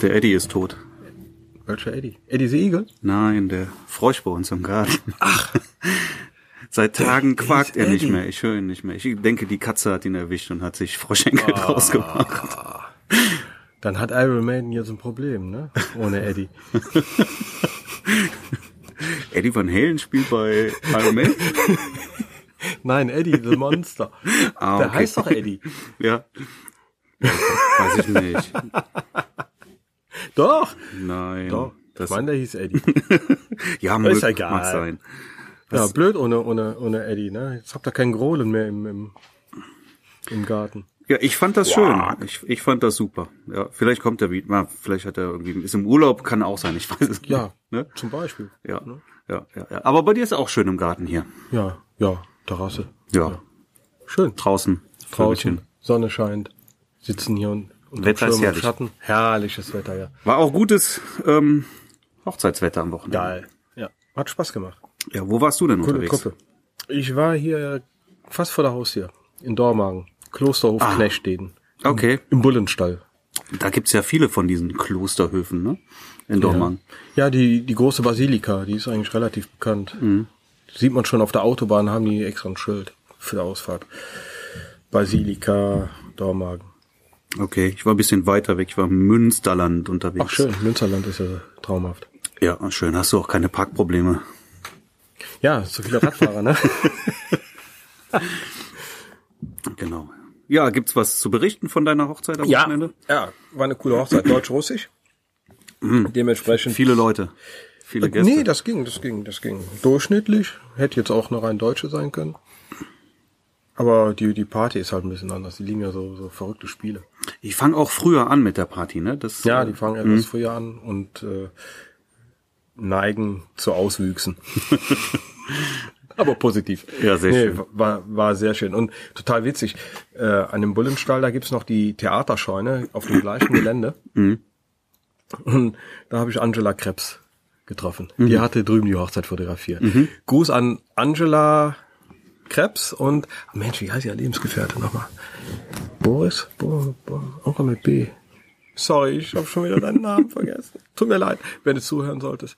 Der Eddie ist tot. Welcher Eddie? Eddie the Eagle? Nein, der Frosch bei uns im Garten. Ach. Seit Tagen Der quakt er nicht mehr. Ich höre ihn nicht mehr. Ich denke, die Katze hat ihn erwischt und hat sich Froschenkel Ah. draus gemacht. Dann hat Iron Maiden jetzt ein Problem, ne? Ohne Eddie. Eddie Van Halen spielt bei Iron Man? Nein, Eddie the Monster. Ah, Der okay. heißt doch Eddie. Ja. Weiß ich nicht. Doch. Nein. Doch. Das, ich meine, der hieß Eddie. ja, ist mög, ja egal. mag sein. ja, blöd ohne, ohne, ohne Eddie, ne? Jetzt habt ihr keinen Grohlen mehr im, im, im Garten. Ja, ich fand das schön. Ich, ich fand das super. Ja, vielleicht kommt er wieder. Vielleicht hat er irgendwie ist im Urlaub, kann auch sein. Ich weiß es nicht. Ja, Ne? zum Beispiel. Ja, ja, ja, ja. Aber bei dir ist auch schön im Garten hier. Ja, ja, Terrasse. Ja. Schön. Draußen. Draußen. Sonne scheint, sitzen hier und, und Wetter ist im herrlich. Schatten. Herrliches Wetter, ja. War auch gutes ähm, Hochzeitswetter am Wochenende. Geil. Ja, hat Spaß gemacht. Ja, wo warst du denn Coole unterwegs? Gruppe. Ich war hier fast vor der Haustür, in Dormagen, Klosterhof Ah. Knechtsteden, Okay. im Bullenstall. Da gibt's ja viele von diesen Klosterhöfen, ne? In Dormagen. Ja, die, die große Basilika, die ist eigentlich relativ bekannt. Mhm. Sieht man schon auf der Autobahn, haben die extra ein Schild für die Ausfahrt. Basilika, Dormagen. Okay, ich war ein bisschen weiter weg. Ich war im Münsterland unterwegs. Ach schön, Münsterland ist ja traumhaft. Ja, schön. Hast du auch keine Parkprobleme. Ja, so viele Radfahrer, ne? Genau. Ja, gibt's was zu berichten von deiner Hochzeit am ja, Wochenende? ja, war eine coole Hochzeit, deutsch-russisch. Dementsprechend. Viele Leute. Viele Gäste. Nee, das ging, das ging, das ging. Durchschnittlich. Hätte jetzt auch eine rein deutsche sein können. Aber die, die Party ist halt ein bisschen anders. Die liegen ja so, so verrückte Spiele. ich fange auch früher an mit der Party, ne? Das, Ja, äh, die fangen etwas früher an und äh, neigen zu Auswüchsen. Aber positiv. Ja, sehr schön. War, war sehr schön. Und total witzig. Äh, an dem Bullenstall, da gibt's noch die Theaterscheune auf dem gleichen Gelände. Mhm. Und da habe ich Angela Krebs getroffen. Mhm. Die hatte drüben die Hochzeit fotografiert. Gruß an Angela Krebs und Mensch, wie heißt ihr Lebensgefährte nochmal? Boris? Bo, Bo, auch mit B. Sorry, ich habe schon wieder deinen Namen vergessen. Tut mir leid, wenn du zuhören solltest.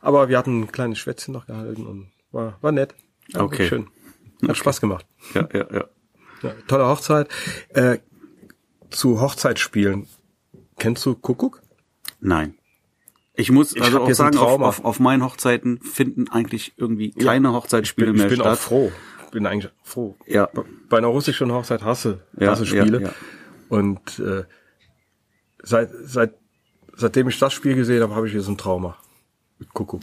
Aber wir hatten ein kleines Schwätzchen noch gehalten und war, war nett. War Okay. Schön. Hat Spaß gemacht. Ja, ja, ja. Ja, tolle Hochzeit. Äh, zu Hochzeitsspielen. Kennst du Kuckuck? Nein. Ich muss Ich also auch sagen, auf, auf, auf meinen Hochzeiten finden eigentlich irgendwie keine Hochzeitsspiele ich mehr bin statt. auch froh. Bin eigentlich froh. Ja. Bei einer russischen Hochzeit hasse, Ja, hasse Spiele. ja, ja. Und äh, seit, seit, seitdem ich das Spiel gesehen habe, habe ich jetzt ein Trauma. Mit Kuckuck.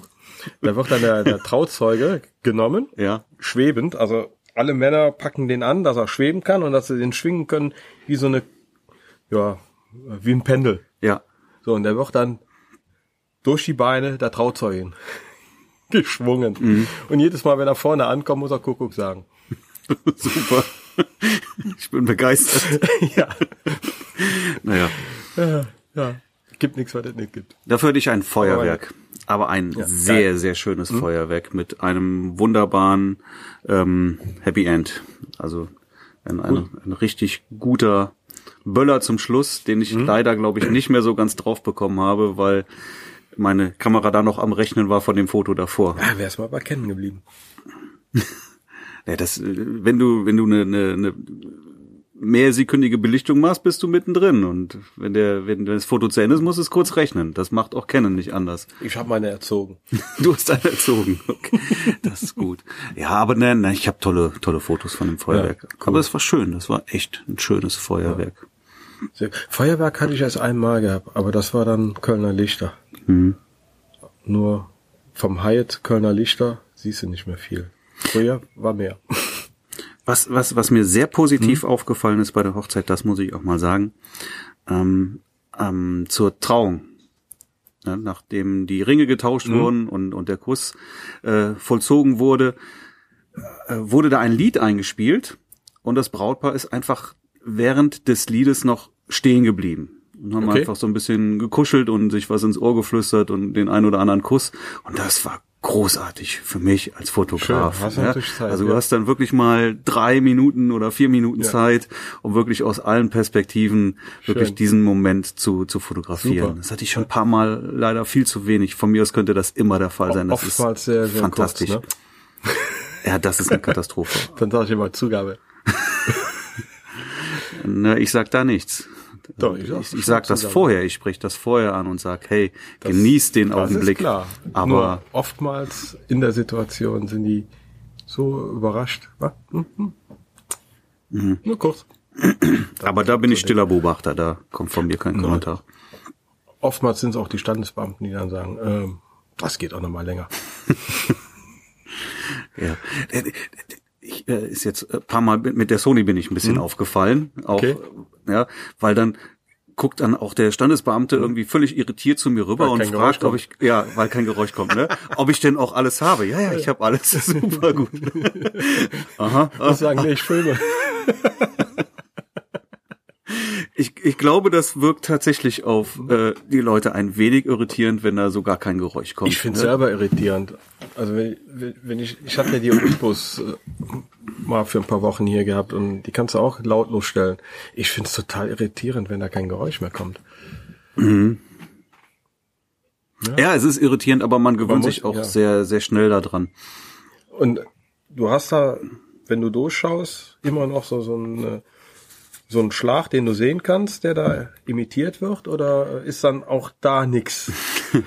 Da wird dann der, der Trauzeuge genommen, Ja. schwebend. Also alle Männer packen den an, dass er schweben kann und dass sie den schwingen können wie so eine, ja, wie ein Pendel. Ja. So, und der wird dann durch die Beine der Trauzeugin geschwungen. Mhm. Und jedes Mal, wenn er vorne ankommt, muss er Kuckuck sagen. Super. Ich bin begeistert. ja. Naja. ja. Ja. Gibt nichts, was es nicht gibt. Dafür hatte ich ein Feuerwerk. Aber ein sehr, sehr schönes Hm? Feuerwerk mit einem wunderbaren ähm, Happy End. Also ein, ein, ein richtig guter Böller zum Schluss, den ich leider, glaube ich, nicht mehr so ganz drauf bekommen habe, weil meine Kamera da noch am Rechnen war von dem Foto davor. Ja, wär's mal bei kennen geblieben. Ja, das, wenn du, wenn du eine, eine, eine mehrsekündige Belichtung machst, bist du mittendrin. Und wenn der, wenn das Foto zu Ende ist, muss es kurz rechnen. Das macht auch Canon nicht anders. Ich habe meine erzogen. Du hast einen erzogen. Okay. Das ist gut. Ja, aber nein, nein, ich habe tolle, tolle Fotos von dem Feuerwerk. Ja, cool. Aber es war schön. Das war echt ein schönes Feuerwerk. Sehr- Feuerwerk hatte ich erst einmal gehabt, aber das war dann Kölner Lichter. Mhm. Nur vom Hyatt Kölner Lichter siehst du nicht mehr viel. Früher war mehr. Was, was, was mir sehr positiv Mhm. aufgefallen ist bei der Hochzeit, das muss ich auch mal sagen, ähm, ähm, zur Trauung. Ja, nachdem die Ringe getauscht Mhm. wurden und, und der Kuss äh, vollzogen wurde, äh, wurde da ein Lied eingespielt und das Brautpaar ist einfach während des Liedes noch stehen geblieben. Und haben Okay. einfach so ein bisschen gekuschelt und sich was ins Ohr geflüstert und den einen oder anderen Kuss. Und das war großartig für mich als Fotograf. Schön, ja? Zeit, also du ja. hast dann wirklich mal drei Minuten oder vier Minuten Ja. Zeit, um wirklich aus allen Perspektiven wirklich Schön. diesen Moment zu, zu fotografieren. Super. Das hatte ich schon ein paar Mal leider viel zu wenig. Von mir aus könnte das immer der Fall sein. Das Oftmals ist sehr, sehr fantastisch. kurz, ne? Ja, das ist eine Katastrophe. Dann sage ich immer Zugabe. Ne, ich sag da nichts. Doch, ich ich, ich sag das vorher, ich spreche das vorher an und sag, hey, genieß den Das Augenblick. ist klar. Aber Nur oftmals in der Situation sind die so überrascht. Hm, hm. Mhm. Nur kurz. Aber da bin ich stiller Beobachter, da kommt von mir kein Kommentar. Oftmals sind es auch die Standesbeamten, die dann sagen, ähm, das geht auch noch mal länger. Ja. Ich, äh, ist jetzt ein paar Mal mit mit der Sony bin ich ein bisschen aufgefallen, auch Mhm. Okay. ja, weil dann guckt dann auch der Standesbeamte irgendwie völlig irritiert zu mir rüber und fragt, ob ich ja, weil kein Geräusch kommt, ne, ob ich denn auch alles habe. Ja, ja, ich habe alles, super gut. Aha, Das sagen, nee, ich filme. Ich, ich glaube, das wirkt tatsächlich auf äh, die Leute ein wenig irritierend, wenn da so gar kein Geräusch kommt. Ich finde ne? selber irritierend. Also wenn, wenn ich, ich hatte ja die Olympus äh, mal für ein paar Wochen hier gehabt und die kannst du auch lautlos stellen. Ich finde es total irritierend, wenn da kein Geräusch mehr kommt. Ja, es ist irritierend, aber man gewöhnt muss- sich auch ja. sehr, sehr schnell daran. Und du hast da, wenn du durchschaust, immer noch so, so ein, äh, so ein Schlag, den du sehen kannst, der da imitiert wird, oder ist dann auch da nix?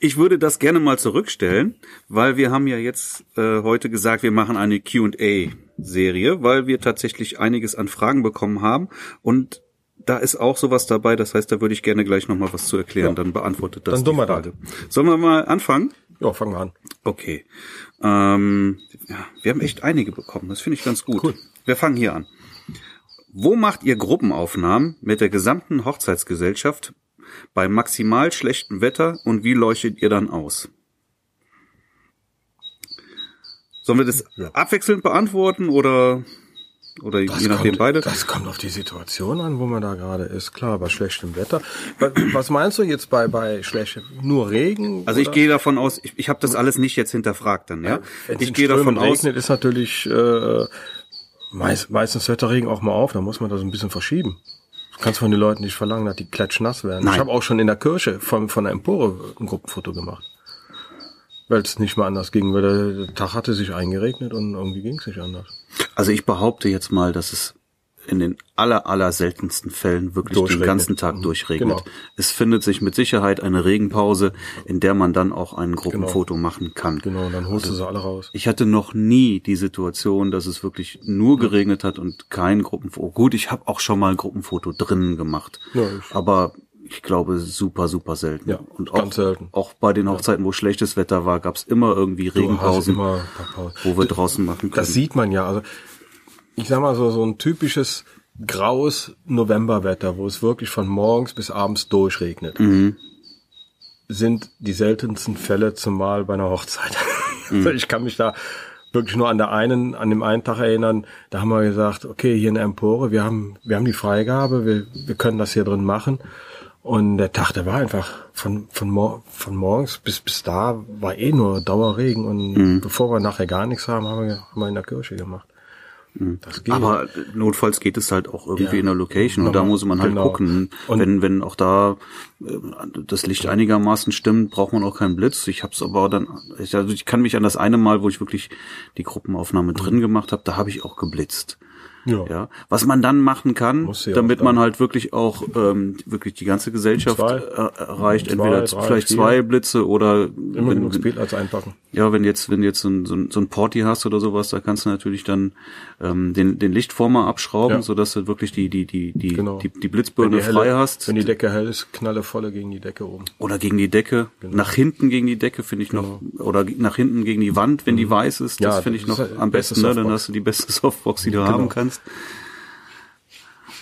Ich würde das gerne mal zurückstellen, weil wir haben ja jetzt äh, heute gesagt, wir machen eine Q&A-Serie, weil wir tatsächlich einiges an Fragen bekommen haben und da ist auch sowas dabei, das heißt, da würde ich gerne gleich nochmal was zu erklären, Ja. dann beantwortet das Dann die tun wir das. Frage. Sollen wir mal anfangen? Ja, fangen wir an. Okay. Ähm, ja, wir haben echt einige bekommen. Das finde ich ganz gut. Cool. Wir fangen hier an. Wo macht ihr Gruppenaufnahmen mit der gesamten Hochzeitsgesellschaft bei maximal schlechtem Wetter und wie leuchtet ihr dann aus? Sollen wir das Ja. abwechselnd beantworten oder oder je nachdem kommt, beide? Das kommt auf die Situation an, wo man da gerade ist. Klar, bei schlechtem Wetter. Wa- Was meinst du jetzt bei, bei schlechtem, nur Regen? Also ich oder? gehe davon aus, ich, ich habe das alles nicht jetzt hinterfragt dann, ja. Wenn's ich gehe davon Strömen aus, regnet, ist natürlich äh, meist, meistens hört der Regen auch mal auf, da muss man das ein bisschen verschieben. Du kannst von den Leuten nicht verlangen, dass die klatschnass werden. Nein. Ich habe auch schon in der Kirche von, von der Empore ein Gruppenfoto gemacht. Weil es nicht mehr anders ging, weil der Tag hatte sich eingeregnet und irgendwie ging es nicht anders. Also ich behaupte jetzt mal, dass es in den aller, aller seltensten Fällen wirklich den ganzen Tag Mhm. durchregnet. Genau. Es findet sich mit Sicherheit eine Regenpause, in der man dann auch ein Gruppenfoto machen kann. Genau, und dann holst du sie alle raus. Ich hatte noch nie die Situation, dass es wirklich nur geregnet hat und kein Gruppenfoto. Gut, ich habe auch schon mal ein Gruppenfoto drinnen gemacht, Ja, ich- aber ich glaube super, super selten. Ja, und ganz auch, selten. auch bei den Hochzeiten, wo schlechtes Wetter war, gab es immer irgendwie Regenpausen, immer wo wir draußen machen können. Das sieht man ja. Also ich sag mal so, so ein typisches graues Novemberwetter, wo es wirklich von morgens bis abends durchregnet, Mhm. sind die seltensten Fälle zumal bei einer Hochzeit. Also ich kann mich da wirklich nur an der einen, an dem einen Tag erinnern, da haben wir gesagt, okay, hier in der Empore, wir haben, wir haben die Freigabe, wir, wir können das hier drin machen. Und der Tag, der war einfach von, von, mor von morgens bis, bis da war eh nur Dauerregen und Mhm. bevor wir nachher gar nichts haben, haben wir, haben wir in der Kirche gemacht. Das geht. Mhm. Aber notfalls geht es halt auch irgendwie Ja. in der Location und da Normal. muss man halt Genau. gucken. Und- wenn wenn auch da äh, das Licht einigermaßen stimmt, braucht man auch keinen Blitz. Ich habe es aber dann, ich, also ich kann mich an das eine Mal, wo ich wirklich die Gruppenaufnahme drin gemacht habe, da habe ich auch geblitzt. Ja. Ja, was man dann machen kann, damit man halt wirklich auch ähm, wirklich die ganze Gesellschaft Zwei. äh, erreicht, Zwei, entweder drei, vielleicht vier. zwei Blitze oder Immer wenn, genug wenn, Spielplatz einpacken. ja, wenn jetzt, wenn jetzt so ein, so ein, so ein Porti hast oder sowas, da kannst du natürlich dann ähm, den, den Lichtformer abschrauben, Ja. so dass du wirklich die, die, die, die, Genau. die, die Blitzbirne helle, frei hast. Wenn die Decke hell ist, knalle volle gegen die Decke oben. oder gegen die Decke. Genau. Nach hinten gegen die Decke finde ich noch, oder nach hinten gegen die Wand, wenn die weiß ist. Das Mhm. Ja, finde ich noch ist am die beste besten, ne? Dann hast du die beste Softbox, die du Genau. haben kannst.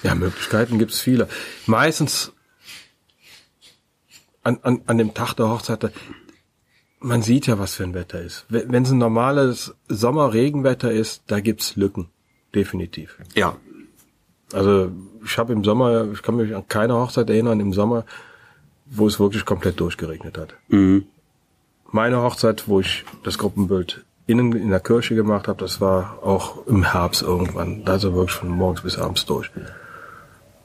Ja, Möglichkeiten gibt's viele. Meistens an, an, an dem Tag der Hochzeit, man sieht ja, was für ein Wetter ist. Wenn es ein normales Sommer-Regenwetter ist, da gibt's Lücken. Definitiv. Ja. Also ich habe im Sommer, ich kann mich an keine Hochzeit erinnern, im Sommer, wo es wirklich komplett durchgeregnet hat. Mhm. meine Hochzeit, wo ich das Gruppenbild innen in der Kirche gemacht habe, das war auch im Herbst irgendwann. Da ist er wirklich von morgens bis abends durch.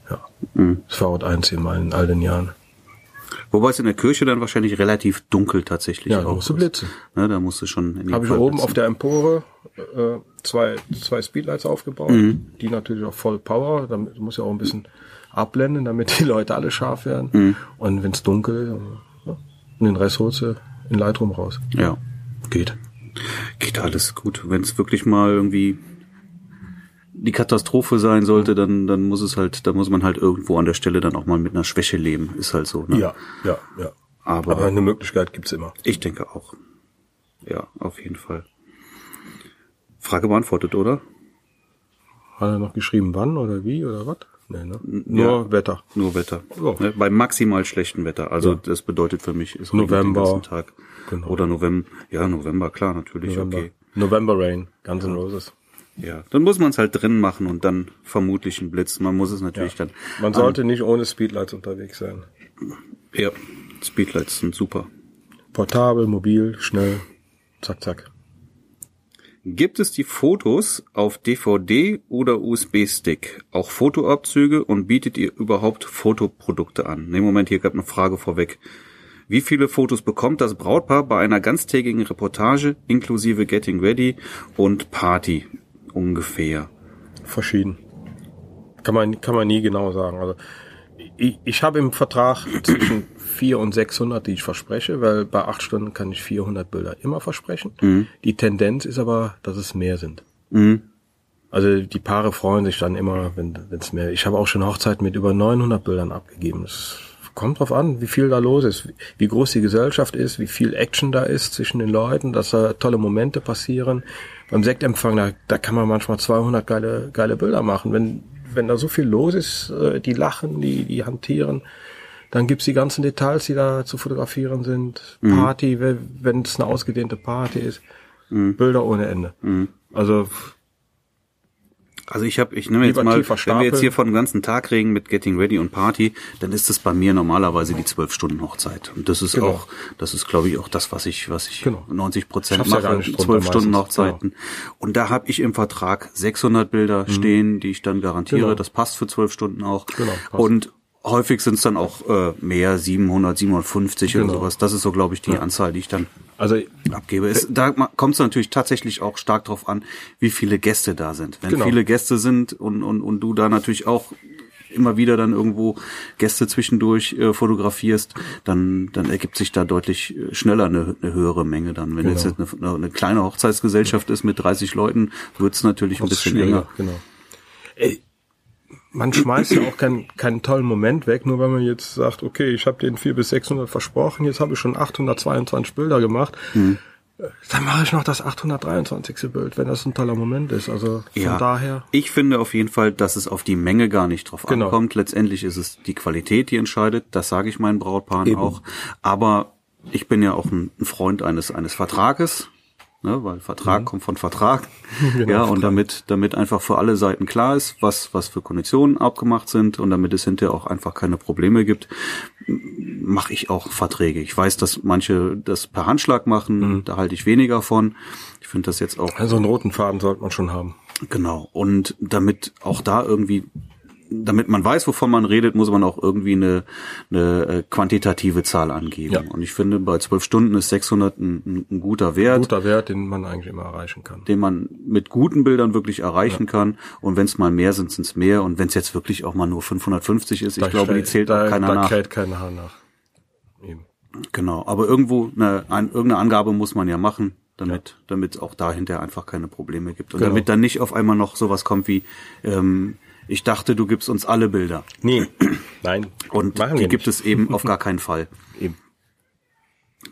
Ja. Mhm. Das war das einzige Mal in all den Jahren. Wobei es in der Kirche dann wahrscheinlich relativ dunkel tatsächlich Ja, da auch musst du blitzen. Ne, da musst du schon in die Habe ich oben blitzen. auf der Empore äh, zwei, zwei Speedlights aufgebaut, Mhm. die natürlich auch voll Power, damit muss ja auch ein bisschen abblenden, damit die Leute alle scharf werden. Mhm. Und wenn es dunkel, ja, und den Rest holst du in Lightroom raus. Ja. Geht. Geht alles gut. Wenn es wirklich mal irgendwie die Katastrophe sein sollte, dann, dann muss es halt, dann muss man halt irgendwo an der Stelle dann auch mal mit einer Schwäche leben. Ist halt so. Ne? Ja, ja, ja. Aber, Aber eine Möglichkeit gibt's immer. ich denke auch. Ja, auf jeden Fall. Frage beantwortet, oder? Hat er noch geschrieben, wann oder wie oder was? Nee, ne? Nur Wetter. Nur Wetter. Ja. Ne, bei maximal schlechtem Wetter. Also Ja. das bedeutet für mich ist November. den ganzen Tag. Genau. Oder November. Ja, November, klar, natürlich. November. Okay. November Rain, Guns N' Roses. Ja, dann muss man es halt drin machen und dann vermutlich ein Blitz. Man muss es natürlich dann. Man sollte nicht ohne Speedlights unterwegs sein. Ja, Speedlights sind super. Portabel, mobil, schnell, zack, zack. Gibt es die Fotos auf DVD oder USB-Stick? Auch Fotoabzüge und bietet ihr überhaupt Fotoprodukte an? Ne, Moment, hier gab eine Frage vorweg. Wie viele Fotos bekommt das Brautpaar bei einer ganztägigen Reportage inklusive Getting Ready und Party ungefähr? Verschieden. Kann man, kann man nie genau sagen. Also, ich, ich habe im Vertrag zwischen 400 und 600, die ich verspreche, weil bei acht Stunden kann ich 400 Bilder immer versprechen. Die Tendenz ist aber, dass es mehr sind. Mhm. Also die Paare freuen sich dann immer, wenn es mehr. Ich habe auch schon Hochzeiten mit über 900 Bildern abgegeben. Es kommt drauf an, wie viel da los ist, wie groß die Gesellschaft ist, wie viel Action da ist zwischen den Leuten, dass da tolle Momente passieren. Beim Sektempfang, da, da kann man manchmal 200 geile, geile Bilder machen. Wenn, wenn da so viel los ist, äh, die lachen, die, die hantieren, dann gibt's die ganzen Details, die da zu fotografieren sind. Party, wenn es eine ausgedehnte Party ist. Bilder ohne Ende. Also Also ich habe, ich nehme jetzt mal, wenn wir jetzt hier von dem ganzen Tag reden mit Getting Ready und Party, dann ist es bei mir normalerweise die zwölf Stunden Hochzeit. Und das ist Genau. auch, das ist glaube ich auch das, was ich, was ich Genau. 90 Prozent ja mache, zwölf Stunden meistens. Genau. Hochzeiten. Und da habe ich im Vertrag 600 Bilder stehen, die ich dann garantiere. Genau. Das passt für zwölf Stunden auch. Genau, passt. Und häufig sind es dann auch äh, mehr, 700, 750 oder Genau. sowas. Das ist so, glaube ich, die Anzahl, die ich dann Also abgebe. Es, da kommt es natürlich tatsächlich auch stark drauf an, wie viele Gäste da sind. Wenn Genau. viele Gäste sind und, und, und du da natürlich auch immer wieder dann irgendwo Gäste zwischendurch äh, fotografierst, dann, dann ergibt sich da deutlich äh, schneller eine, eine höhere Menge dann. Wenn Genau. jetzt eine, eine kleine Hochzeitsgesellschaft ist mit 30 Leuten, wird's natürlich ein Das ist bisschen enger. Genau. Ey, man schmeißt ja auch keinen, keinen tollen Moment weg, nur wenn man jetzt sagt, okay, ich habe den 400 bis 600 versprochen, jetzt habe ich schon 822 Bilder gemacht, Mhm. äh, dann mache ich noch das 823. Bild, wenn das ein toller Moment ist. Also von Ja, daher, ich finde auf jeden Fall, dass es auf die Menge gar nicht drauf Genau. ankommt. Letztendlich ist es die Qualität, die entscheidet. Das sage ich meinen Brautpaaren Eben. auch. Aber ich bin ja auch ein, ein Freund eines eines Vertrages, ne, weil Vertrag kommt von Vertrag. Genau, ja, und damit damit einfach für alle Seiten klar ist, was was für Konditionen abgemacht sind und damit es hinterher auch einfach keine Probleme gibt, mache ich auch Verträge. Ich weiß, dass manche das per Handschlag machen. Mhm. Da halte ich weniger von. Ich finde das jetzt auch also einen roten Faden sollte man schon haben. Genau. Und damit auch da irgendwie, damit man weiß, wovon man redet, muss man auch irgendwie eine, eine äh, quantitative Zahl angeben. Ja. Und ich finde, bei zwölf Stunden ist 600 ein, ein, ein guter Wert, Guter Wert, den man eigentlich immer erreichen kann. den man mit guten Bildern wirklich erreichen kann. Und wenn es mal mehr sind, sind es mehr. Und wenn es jetzt wirklich auch mal nur 550 ist, ich Da glaube, die zählt da, auch keiner da nach. kräht keiner Haar nach. Eben. Genau. Aber irgendwo eine, ein, irgendeine Angabe muss man ja machen. Damit, damit auch dahinter einfach keine Probleme gibt. Und Genau. damit dann nicht auf einmal noch sowas kommt wie, ähm, ich dachte, du gibst uns alle Bilder. Nee, nein. Und machen die wir gibt nicht. es eben auf gar keinen Fall. Eben.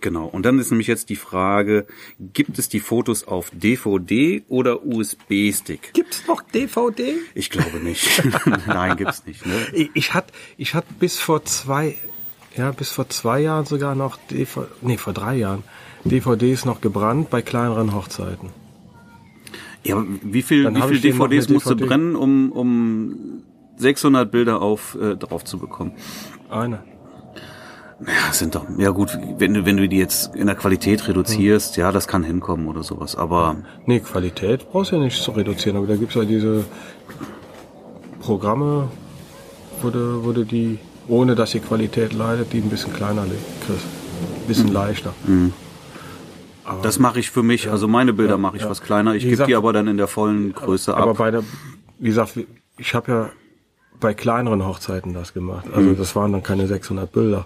Genau. Und dann ist nämlich jetzt die Frage, gibt es die Fotos auf DVD oder USB-Stick? Gibt's noch DVD? Ich glaube nicht. Nein, gibt's nicht. Ne? Ich, ich hatte ich hat bis vor zwei, ja, bis vor zwei Jahren sogar noch DVD, nee, vor drei Jahren, DVDs noch gebrannt bei kleineren Hochzeiten. Ja, aber wie viel, Dann wie viel DVDs musst du DVD. brennen, um, um 600 Bilder auf, äh, drauf zu bekommen? Eine. Ja, sind doch, ja gut, wenn du, wenn du die jetzt in der Qualität reduzierst, ja, das kann hinkommen oder sowas, aber Nee, Qualität brauchst du ja nicht zu reduzieren, aber da gibt's ja diese Programme, wo du, wo du die, ohne dass die Qualität leidet, die ein bisschen kleiner le- kriegst. Ein bisschen Mhm. leichter. Das mache ich für mich, also meine Bilder mache ich was kleiner, ich gebe die aber dann in der vollen Größe Aber ab. bei der, wie gesagt, ich habe ja bei kleineren Hochzeiten das gemacht. Also Mhm. das waren dann keine 600 Bilder.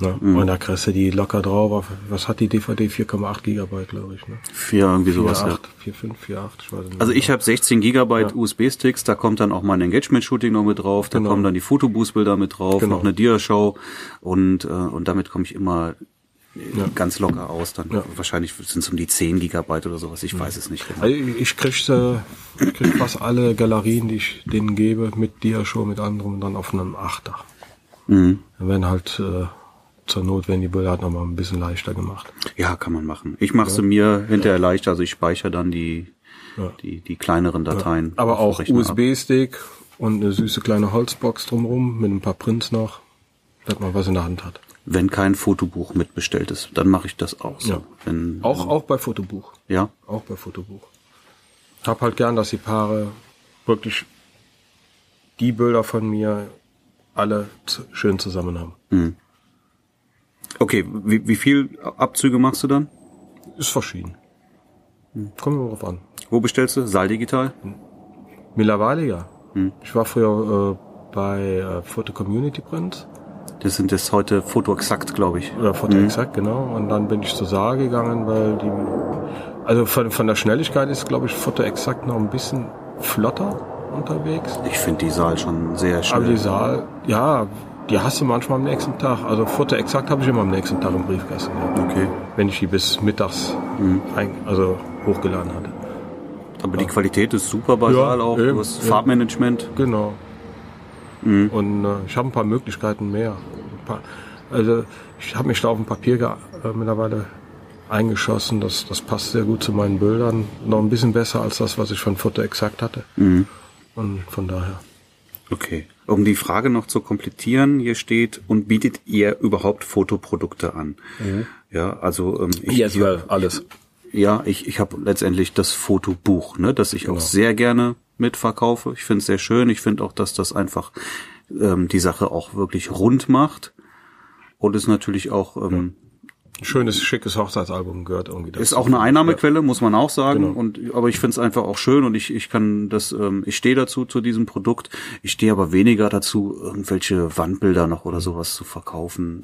Ne? Mhm. Und da kriegst du die locker drauf. auf- Was hat die DVD? 4,8 Gigabyte, glaube ich. Ne? Vier, irgendwie sowas, ja. 4,8, 4,5, 4,8, ich weiß nicht. Also ich habe 16 Gigabyte USB-Sticks, da kommt dann auch mein Engagement-Shooting noch mit drauf, da Genau. kommen dann die Fotoboost-Bilder mit drauf, Genau. noch eine Dia-Show und, äh, und damit komme ich immer äh, ganz locker aus. Dann Ja. wahrscheinlich sind es um die 10 Gigabyte oder sowas, ich weiß es nicht genau. Also ich ich krieg, äh, krieg fast alle Galerien, die ich denen gebe, mit Dia-Show, mit anderem, dann auf einem Achter. Mhm. Dann werden halt äh, zur Not werden die Bilder halt nochmal ein bisschen leichter gemacht. Ja, kann man machen. Ich mache sie mir hinterher leichter, also ich speichere dann die, Ja. die, die kleineren Dateien. Aber auf dem auch. USB-Stick und eine süße kleine Holzbox drumrum mit ein paar Prints noch, dass man was in der Hand hat. Wenn kein Fotobuch mitbestellt ist, dann mache ich das auch so. Ja. Wenn, Auch, auch bei Fotobuch. ja. Auch bei Fotobuch. Hab halt gern, dass die Paare wirklich die Bilder von mir alle schön zusammen haben. Okay, wie, wie viel Abzüge machst du dann? Ist verschieden. Kommt immer drauf an. Wo bestellst du? Saal Digital? Mittlerweile ja. Ich war früher äh, bei äh, Photo Community Print Das sind jetzt heute Foto exakt, glaube ich. oder Photo Exact, genau. Und dann bin ich zur Saar gegangen, weil die, also von, von der Schnelligkeit ist, glaube ich, Photo Exact noch ein bisschen flotter unterwegs. Ich finde die Saal schon sehr Aber die. Saal, ja, die hast du manchmal am nächsten Tag. Also Photo Exact habe ich immer am nächsten Tag im Briefkasten gehabt. Okay. Wenn ich die bis mittags ein, also hochgeladen hatte. Aber die Qualität ist super bei Ja, Saal auch. eben, Du hast. Farbmanagement. Genau. Mhm. Und äh, ich habe ein paar Möglichkeiten mehr. Ein paar, also ich habe mich da auf dem Papier äh, mittlerweile eingeschossen. Das, das passt sehr gut zu meinen Bildern. Noch ein bisschen besser als das, was ich von Foto Exakt hatte. Mhm. Und von daher. Okay. Um die Frage noch zu komplettieren, hier steht, und bietet ihr überhaupt Fotoprodukte an? Ja, also ähm, ich, alles. ja, ich, ich habe letztendlich das Fotobuch, ne, das ich auch sehr gerne mitverkaufe. Ich finde es sehr schön. Ich finde auch, dass das einfach ähm, die Sache auch wirklich rund macht. Und ist natürlich auch ähm, Ein schönes, schickes Hochzeitsalbum gehört irgendwie dazu. ist auch eine Einnahmequelle, muss man auch sagen. Genau. Und aber ich finde es einfach auch schön und ich ich kann das, ähm, ich stehe dazu zu diesem Produkt. Ich stehe aber weniger dazu, irgendwelche Wandbilder noch oder sowas zu verkaufen.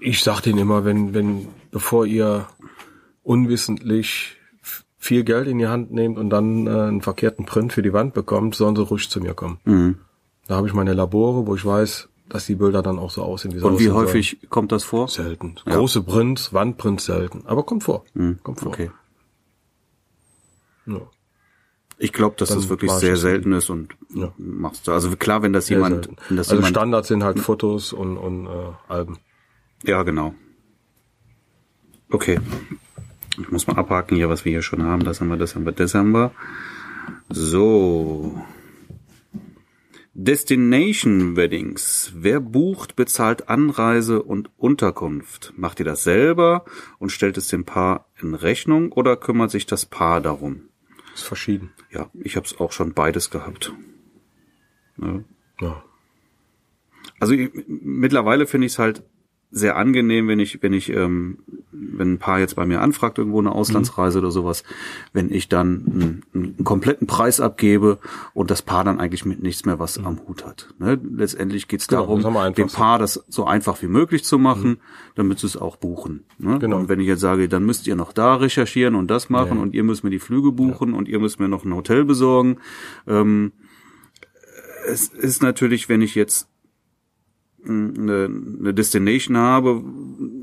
Ich sag denen immer, wenn, wenn, bevor ihr unwissentlich viel Geld in die Hand nehmt und dann äh, einen verkehrten Print für die Wand bekommt, sollen sie ruhig zu mir kommen. Mhm. Da habe ich meine Labore, wo ich weiß, dass die Bilder dann auch so aussehen, wie sie Und wie aussehen sollen. häufig kommt das vor? Selten. Große Prints, Wandprints selten. Aber kommt vor. Kommt vor. Mhm. Okay. Ja. Ich glaube, dass Dann das wirklich sehr selten ist und Ja. machst du. Also klar, wenn das Sehr jemand, selten. wenn das also jemand, Standard sind halt Fotos und, und äh, Alben. ja genau. Okay. Ich muss mal abhaken hier, was wir hier schon haben. Das haben wir, das haben wir, das haben wir. So. Destination Weddings. Wer bucht, bezahlt Anreise und Unterkunft. Macht ihr das selber und stellt es dem Paar in Rechnung oder kümmert sich das Paar darum? Ist verschieden. Ja, ich habe es auch schon beides gehabt. Ja. Ja. Also ich, mittlerweile finde ich es halt sehr angenehm, wenn ich, wenn ich, ähm, wenn ein Paar jetzt bei mir anfragt, irgendwo eine Auslandsreise oder sowas, wenn ich dann einen, einen kompletten Preis abgebe und das Paar dann eigentlich mit nichts mehr was am Hut hat. Ne? Letztendlich geht es Genau, darum, dem. Paar das so einfach wie möglich zu machen, damit sie es auch buchen. Ne? Genau. Und wenn ich jetzt sage, dann müsst ihr noch da recherchieren und das machen Ja. und ihr müsst mir die Flüge buchen und ihr müsst mir noch ein Hotel besorgen, ähm, es ist natürlich, wenn ich jetzt eine, eine Destination habe,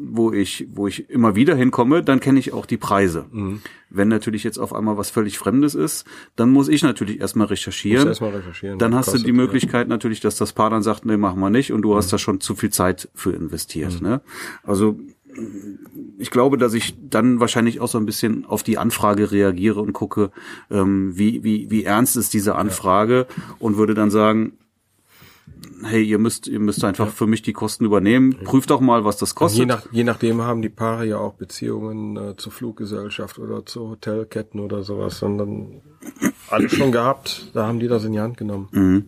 wo ich, wo ich immer wieder hinkomme, dann kenne ich auch die Preise. Mhm. Wenn natürlich jetzt auf einmal was völlig Fremdes ist, dann muss ich natürlich erstmal recherchieren. Erstmal recherchieren, Dann hast du die ja. Möglichkeit natürlich, dass das Paar dann sagt, nee, machen wir nicht und du Mhm. hast da schon zu viel Zeit für investiert. Ne? Also ich glaube, dass ich dann wahrscheinlich auch so ein bisschen auf die Anfrage reagiere und gucke, ähm, wie, wie, wie ernst ist diese Anfrage und würde dann sagen, hey, ihr müsst, ihr müsst einfach für mich die Kosten übernehmen. Prüft doch mal, was das kostet. Je, nach, je nachdem haben die Paare ja auch Beziehungen äh, zur Fluggesellschaft oder zu Hotelketten oder sowas, sondern alles schon gehabt. Da haben die das in die Hand genommen. Mhm.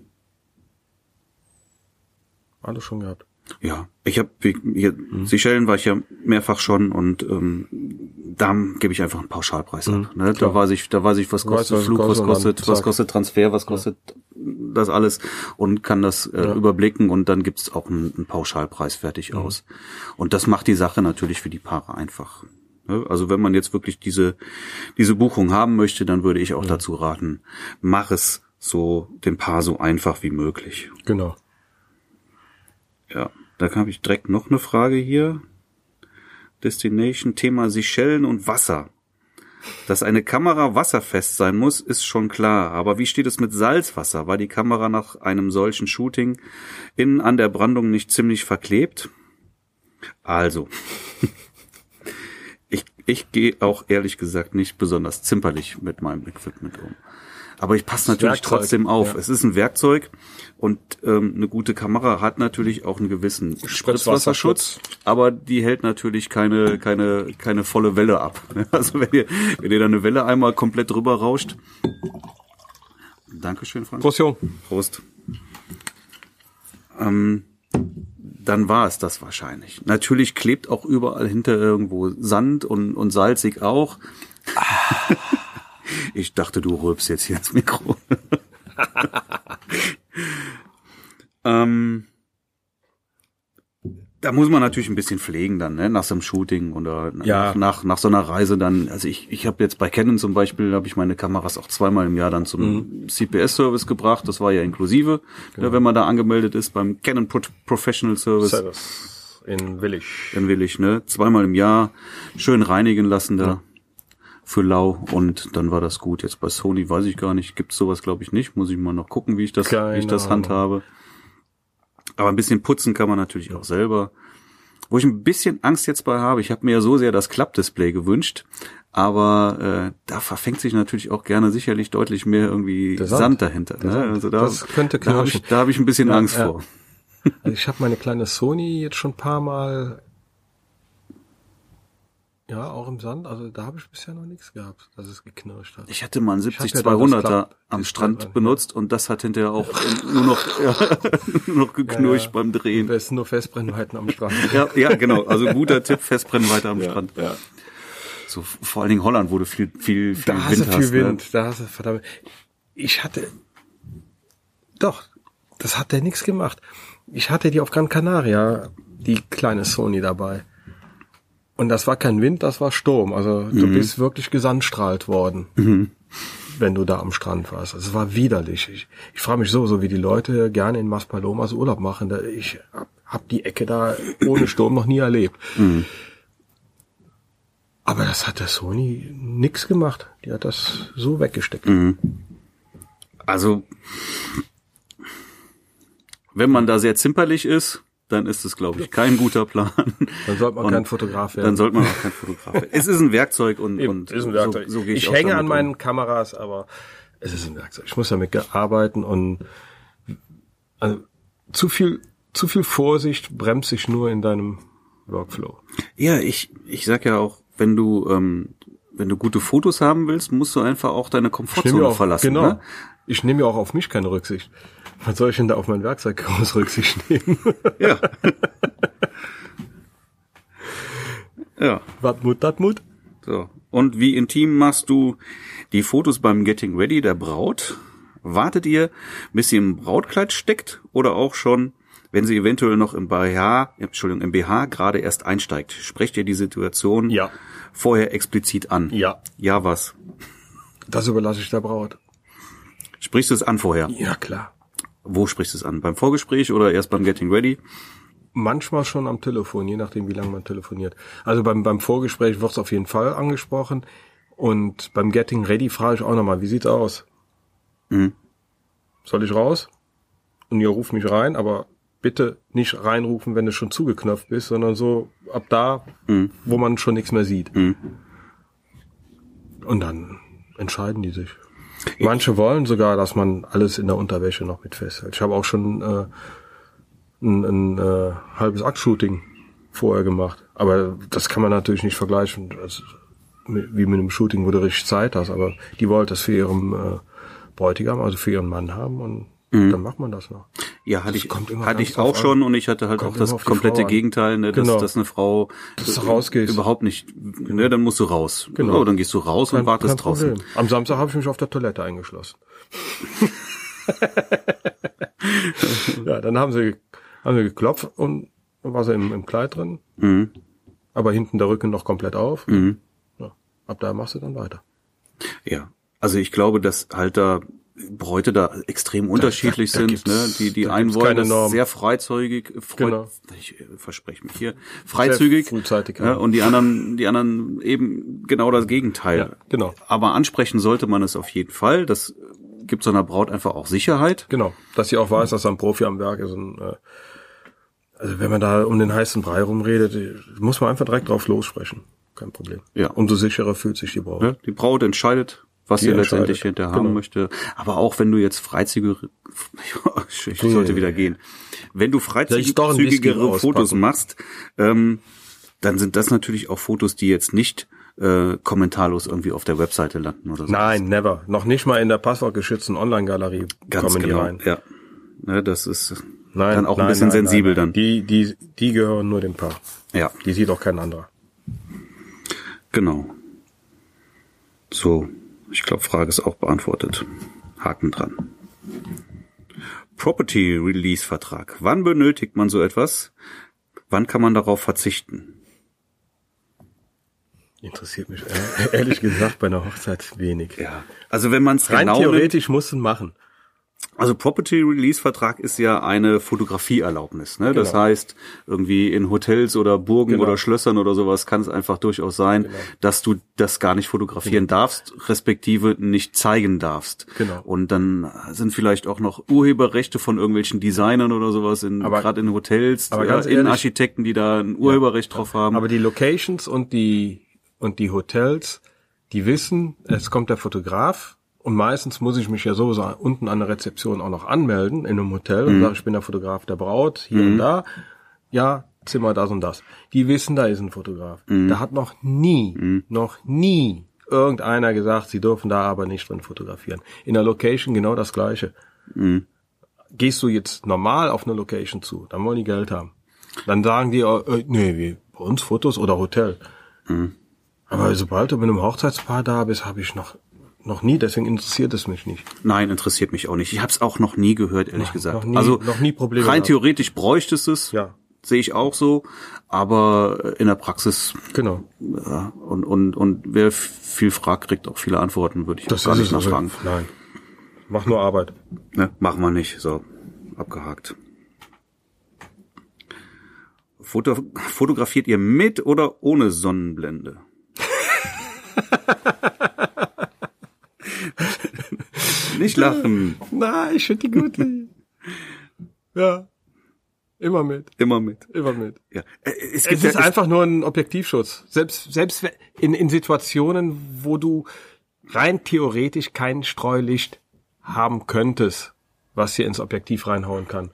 Alles schon gehabt. Ja, ich habe hier mhm. Seychellen war ich ja mehrfach schon und ähm, da gebe ich einfach einen Pauschalpreis mhm, ab. Ne? Da weiß ich, da weiß ich, was kostet weiß, Flug, was kostet, was kostet Transfer, was kostet ja. das alles und kann das äh, ja. überblicken und dann gibt's auch einen, einen Pauschalpreis fertig mhm. aus. Und das macht die Sache natürlich für die Paare einfach. Ne? Also wenn man jetzt wirklich diese diese Buchung haben möchte, dann würde ich auch ja. dazu raten, mach es so dem Paar so einfach wie möglich. Genau. Ja, da habe ich direkt noch eine Frage hier. Destination, Thema Seychellen und Wasser. Dass eine Kamera wasserfest sein muss, ist schon klar. Aber wie steht es mit Salzwasser? War die Kamera nach einem solchen Shooting innen an der Brandung nicht ziemlich verklebt? Also, ich, ich gehe auch ehrlich gesagt nicht besonders zimperlich mit meinem Equipment um. Aber ich passe natürlich Werkzeug, trotzdem auf. Ja. Es ist ein Werkzeug und ähm, eine gute Kamera hat natürlich auch einen gewissen Spritzwasserschutz, aber die hält natürlich keine keine keine volle Welle ab. Also wenn ihr wenn ihr da eine Welle einmal komplett drüber rauscht. Dankeschön, Frank. Prost, Jung. Prost. Ähm, dann war es das wahrscheinlich. Natürlich klebt auch überall hinter irgendwo Sand und, und salzig auch. Ich dachte, du rülpst jetzt hier ins Mikro. ähm, da muss man natürlich ein bisschen pflegen dann, ne? nach so einem Shooting oder ja. nach, nach, nach so einer Reise dann. Also ich, ich habe jetzt bei Canon zum Beispiel, habe ich meine Kameras auch zweimal im Jahr dann zum mhm. CPS-Service gebracht. Das war ja inklusive, genau. ne, wenn man da angemeldet ist beim Canon Pro Professional Service. Service. In Willig. In Willig, ne? Zweimal im Jahr schön reinigen lassen da. Ja für lau und dann war das gut. Jetzt bei Sony weiß ich gar nicht, gibt's sowas glaube ich nicht. Muss ich mal noch gucken, wie ich das, wie ich das handhabe. Aber ein bisschen putzen kann man natürlich auch selber. Wo ich ein bisschen Angst jetzt bei habe, ich habe mir ja so sehr das Klappdisplay gewünscht, aber äh, da verfängt sich natürlich auch gerne sicherlich deutlich mehr irgendwie Sand. Sand. dahinter. Ne? Also da, das könnte da habe ich, da hab ich ein bisschen ja, Angst ja. vor. Also ich habe meine kleine Sony jetzt schon ein paar Mal ja, auch im Sand. Also da habe ich bisher noch nichts gehabt, dass es geknirscht hat. Ich hatte mal einen 70-200er am Strand Strand benutzt und das hat hinterher auch nur noch, ja, nur noch geknirscht ja, ja. beim Drehen. Am besten nur Festbrennweiten am Strand. ja, ja, genau. Also guter Tipp, Festbrennweite am Strand. Ja. So, vor allen Dingen Holland wurde viel, viel, viel da Wind. Hast du viel Wind, ne? da hast du, verdammt. Ich hatte, doch, das hat der nichts gemacht. Ich hatte die auf Gran Canaria, die kleine Sony dabei. Und das war kein Wind, das war Sturm. Also mhm. du bist wirklich gesandstrahlt worden, mhm. wenn du da am Strand warst. Also es war widerlich. Ich, ich frage mich so, so wie die Leute gerne in Maspalomas Urlaub machen. Ich hab, hab die Ecke da ohne Sturm noch nie erlebt. Mhm. Aber das hat der Sony nix gemacht. Die hat das so weggesteckt. Mhm. Also, wenn man da sehr zimperlich ist, dann ist es, glaube ich, kein guter Plan. Dann sollte man und kein Fotograf werden. Dann sollte man auch kein Fotograf werden. Es ist ein Werkzeug und, Eben, und ist ein Werkzeug. So, so gehe ich, ich hänge an meinen um. Kameras, aber es ist ein Werkzeug. Ich muss damit arbeiten und also, zu viel zu viel Vorsicht bremst sich nur in deinem Workflow. Ja, ich ich sag ja auch, wenn du ähm, wenn du gute Fotos haben willst, musst du einfach auch deine Komfortzone auch, verlassen. Genau. Ne? Ich nehme ja auch auf mich keine Rücksicht. Was soll ich denn da auf mein Werkzeug groß Rücksicht nehmen? Ja. ja. Watmut, Datmut. So. Und wie intim machst du die Fotos beim Getting Ready der Braut? Wartet ihr, bis sie im Brautkleid steckt oder auch schon, wenn sie eventuell noch im BH, Entschuldigung, im BH gerade erst einsteigt? Sprecht ihr die Situation ja. vorher explizit an? Ja. Ja, was? Das überlasse ich der Braut. Sprichst du es an vorher? Ja, klar. Wo sprichst du es an? Beim Vorgespräch oder erst beim Getting Ready? Manchmal schon am Telefon, je nachdem, wie lange man telefoniert. Also beim, beim Vorgespräch wird es auf jeden Fall angesprochen. Und beim Getting Ready frage ich auch nochmal, wie sieht's aus? Mhm. Soll ich raus? Und ihr ruft mich rein, aber bitte nicht reinrufen, wenn du schon zugeknöpft bist, sondern so ab da, mhm. wo man schon nichts mehr sieht. Mhm. Und dann entscheiden die sich. Manche wollen sogar, dass man alles in der Unterwäsche noch mit festhält. Ich habe auch schon äh, ein, ein äh, halbes Aktshooting vorher gemacht. Aber das kann man natürlich nicht vergleichen, also, wie mit einem Shooting, wo du richtig Zeit hast. Aber die wollte das für ihren äh, Bräutigam, also für ihren Mann haben und Mhm. dann macht man das noch. Ja, hatte Das ich, kommt immer hatte ich auch schon und ich hatte halt Kommt auch das komplette an. Gegenteil, ne, dass, Genau. dass eine Frau Dass du rausgehst. überhaupt nicht, ne, dann musst du raus. Genau. Oh, dann gehst du raus und wartest draußen. Am Samstag habe ich mich auf der Toilette eingeschlossen. ja, dann haben sie, haben sie geklopft und war sie im, im Kleid drin, Mhm. aber hinten der Rücken noch komplett auf. Mhm. Ja, ab da machst du dann weiter. Ja. Also ich glaube, dass halt da Bräute da extrem unterschiedlich da sind. gibt's- Ne? Die, die da einen wollen keine das Norm. sehr freizügig, äh, freu, Genau. ich äh, verspreche mich hier, freizügig. frühzeitig, ja. ja. Und die anderen, die anderen eben genau das Gegenteil. Ja, genau. Aber ansprechen sollte man es auf jeden Fall. Das gibt so einer Braut einfach auch Sicherheit. Genau, dass sie auch weiß, dass da ein Profi am Werk ist. Und, äh, also wenn man da um den heißen Brei rumredet, äh, muss man einfach direkt drauf lossprechen. Kein Problem. Ja. Umso sicherer fühlt sich die Braut. Ne? Die Braut entscheidet, was entscheidet. letztendlich hinterher haben Genau. möchte. Aber auch wenn du jetzt freizügige, ich sollte wieder gehen. Wenn du freizügigere? Fotos machst, ähm, dann sind das natürlich auch Fotos, die jetzt nicht äh, kommentarlos irgendwie auf der Webseite landen oder so. Nein, never. Noch nicht mal in der passwortgeschützten Online-Galerie kommen genau. die rein. Ja. Ne, das ist Nein, dann auch nein, ein bisschen nein, sensibel nein. Die, die, die gehören nur dem Paar. dann. Ja, Die sieht auch kein anderer. genau. So, ich glaube, Frage ist auch beantwortet. Haken dran. Property Release Vertrag. Wann benötigt man so etwas? Wann kann man darauf verzichten? Interessiert mich äh, ehrlich gesagt bei einer Hochzeit wenig. Ja. Also wenn man es genau nimmt, theoretisch musst du ihn machen. Also Property Release Vertrag ist ja eine Fotografieerlaubnis. Ne? Das Genau. heißt, irgendwie in Hotels oder Burgen Genau. oder Schlössern oder sowas kann es einfach durchaus sein, dass du das gar nicht fotografieren darfst, respektive nicht zeigen darfst. Genau. Und dann sind vielleicht auch noch Urheberrechte von irgendwelchen Designern oder sowas in gerade in Hotels, aber ja, ganz in Architekten, die da ein Urheberrecht drauf haben. Aber die Locations und die und die Hotels, die wissen, es kommt der Fotograf und meistens muss ich mich ja sowieso unten an der Rezeption auch noch anmelden in einem Hotel und sage, ich bin der Fotograf der Braut, hier und da. Ja, Zimmer das und das. Die wissen, da ist ein Fotograf. Da hat noch nie, noch nie irgendeiner gesagt, sie dürfen da aber nicht drin fotografieren. In der Location genau das Gleiche. Gehst du jetzt normal auf eine Location zu, dann wollen die Geld haben. Dann sagen die, äh, nee, wie, bei uns Fotos oder Hotel. Aber sobald du mit einem Hochzeitspaar da bist, habe ich noch noch nie, deswegen interessiert es mich nicht. Nein, interessiert mich auch nicht. Ich habe es auch noch nie gehört, ehrlich gesagt. noch nie- also noch nie Probleme Rein gehabt. theoretisch bräuchtest es, Ja. sehe ich auch so, aber in der Praxis Genau. ja, und und und wer viel fragt, kriegt auch viele Antworten, würde ich Das gar nicht es. Also, nachfragen. nein. Mach nur Arbeit. Ne, machen wir nicht. So, abgehakt. Foto, fotografiert ihr mit oder ohne Sonnenblende? nicht lachen, Nein, ich finde die gut. ja. Immer mit. immer mit. Immer mit. Ja. Äh, Es, Es gibt ist ja, einfach nur ein Objektivschutz. Selbst, selbst in, in Situationen, wo du rein theoretisch kein Streulicht haben könntest, was hier ins Objektiv reinhauen kann,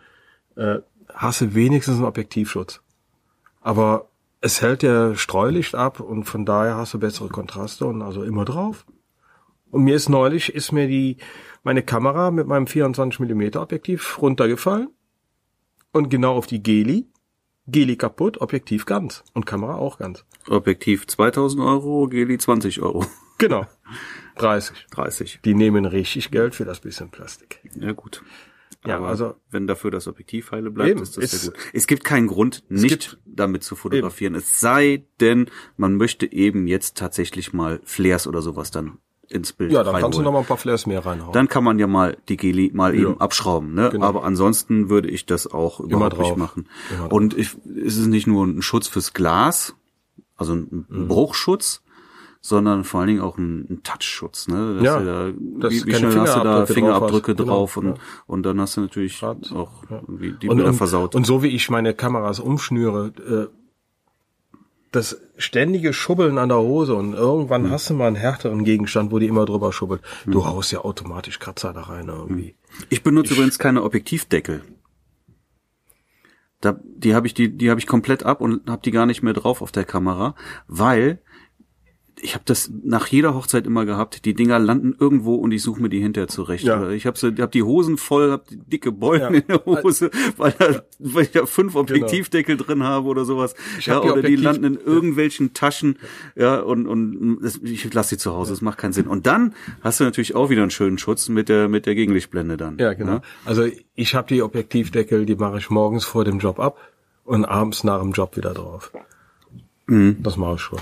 äh, hast du wenigstens einen Objektivschutz. Aber es hält ja Streulicht ab und von daher hast du bessere Kontraste und also immer drauf. Und mir ist neulich, ist mir die, meine Kamera mit meinem 24 mm Objektiv runtergefallen und genau auf die Geli. Geli kaputt, Objektiv ganz und Kamera auch ganz. Objektiv 2000 Euro, Geli 20 Euro. Genau. 30. 30. Die nehmen richtig Geld für das bisschen Plastik. Ja, gut. Ja, Aber also- wenn dafür das Objektiv heile bleibt, Eben, ist das sehr gut. Es gibt keinen Grund, nicht gibt- damit zu fotografieren. Es sei denn, man möchte eben jetzt tatsächlich mal Flares oder sowas dann ins Bild Ja, dann kannst du noch mal ein paar Flares mehr reinhauen. Dann kann man ja mal die Geli mal eben abschrauben, ne? Genau. Aber ansonsten würde ich das auch überhaupt drauf. nicht machen. Und ich, es ist nicht nur ein Schutz fürs Glas, also ein, Mhm. Bruchschutz, sondern vor allen Dingen auch ein, ein Touchschutz, ne? Dass Ja, da, wie, wie schnell hast du da Fingerabdrücke Fingerabdrücke drauf drauf, hast. und, Genau, und dann hast du natürlich Grad, auch irgendwie die und, Bilder und, versaut. und so wie ich meine Kameras umschnüre, äh, das ständige Schubbeln an der Hose und irgendwann hast du mal einen härteren Gegenstand, wo die immer drüber schubbelt. Du haust ja automatisch Kratzer da rein irgendwie. Ich benutze übrigens keine Objektivdeckel. Da, die habe ich die die habe ich komplett ab und habe die gar nicht mehr drauf auf der Kamera, weil ich habe das nach jeder Hochzeit immer gehabt. Die Dinger landen irgendwo und ich suche mir die hinterher zurecht. Ja. Ich habe hab die Hosen voll, habe dicke Beulen Ja. in der Hose, weil, da, weil ich da fünf Objektivdeckel drin habe oder sowas. Ja, die oder die Objektiv- landen in irgendwelchen Taschen. Ja, und und das, ich lasse die zu Hause. Das macht keinen Sinn. Und dann hast du natürlich auch wieder einen schönen Schutz mit der mit der Gegenlichtblende dann. Ja, genau. Also ich habe die Objektivdeckel, die mache ich morgens vor dem Job ab und abends nach dem Job wieder drauf. Das mache ich schon.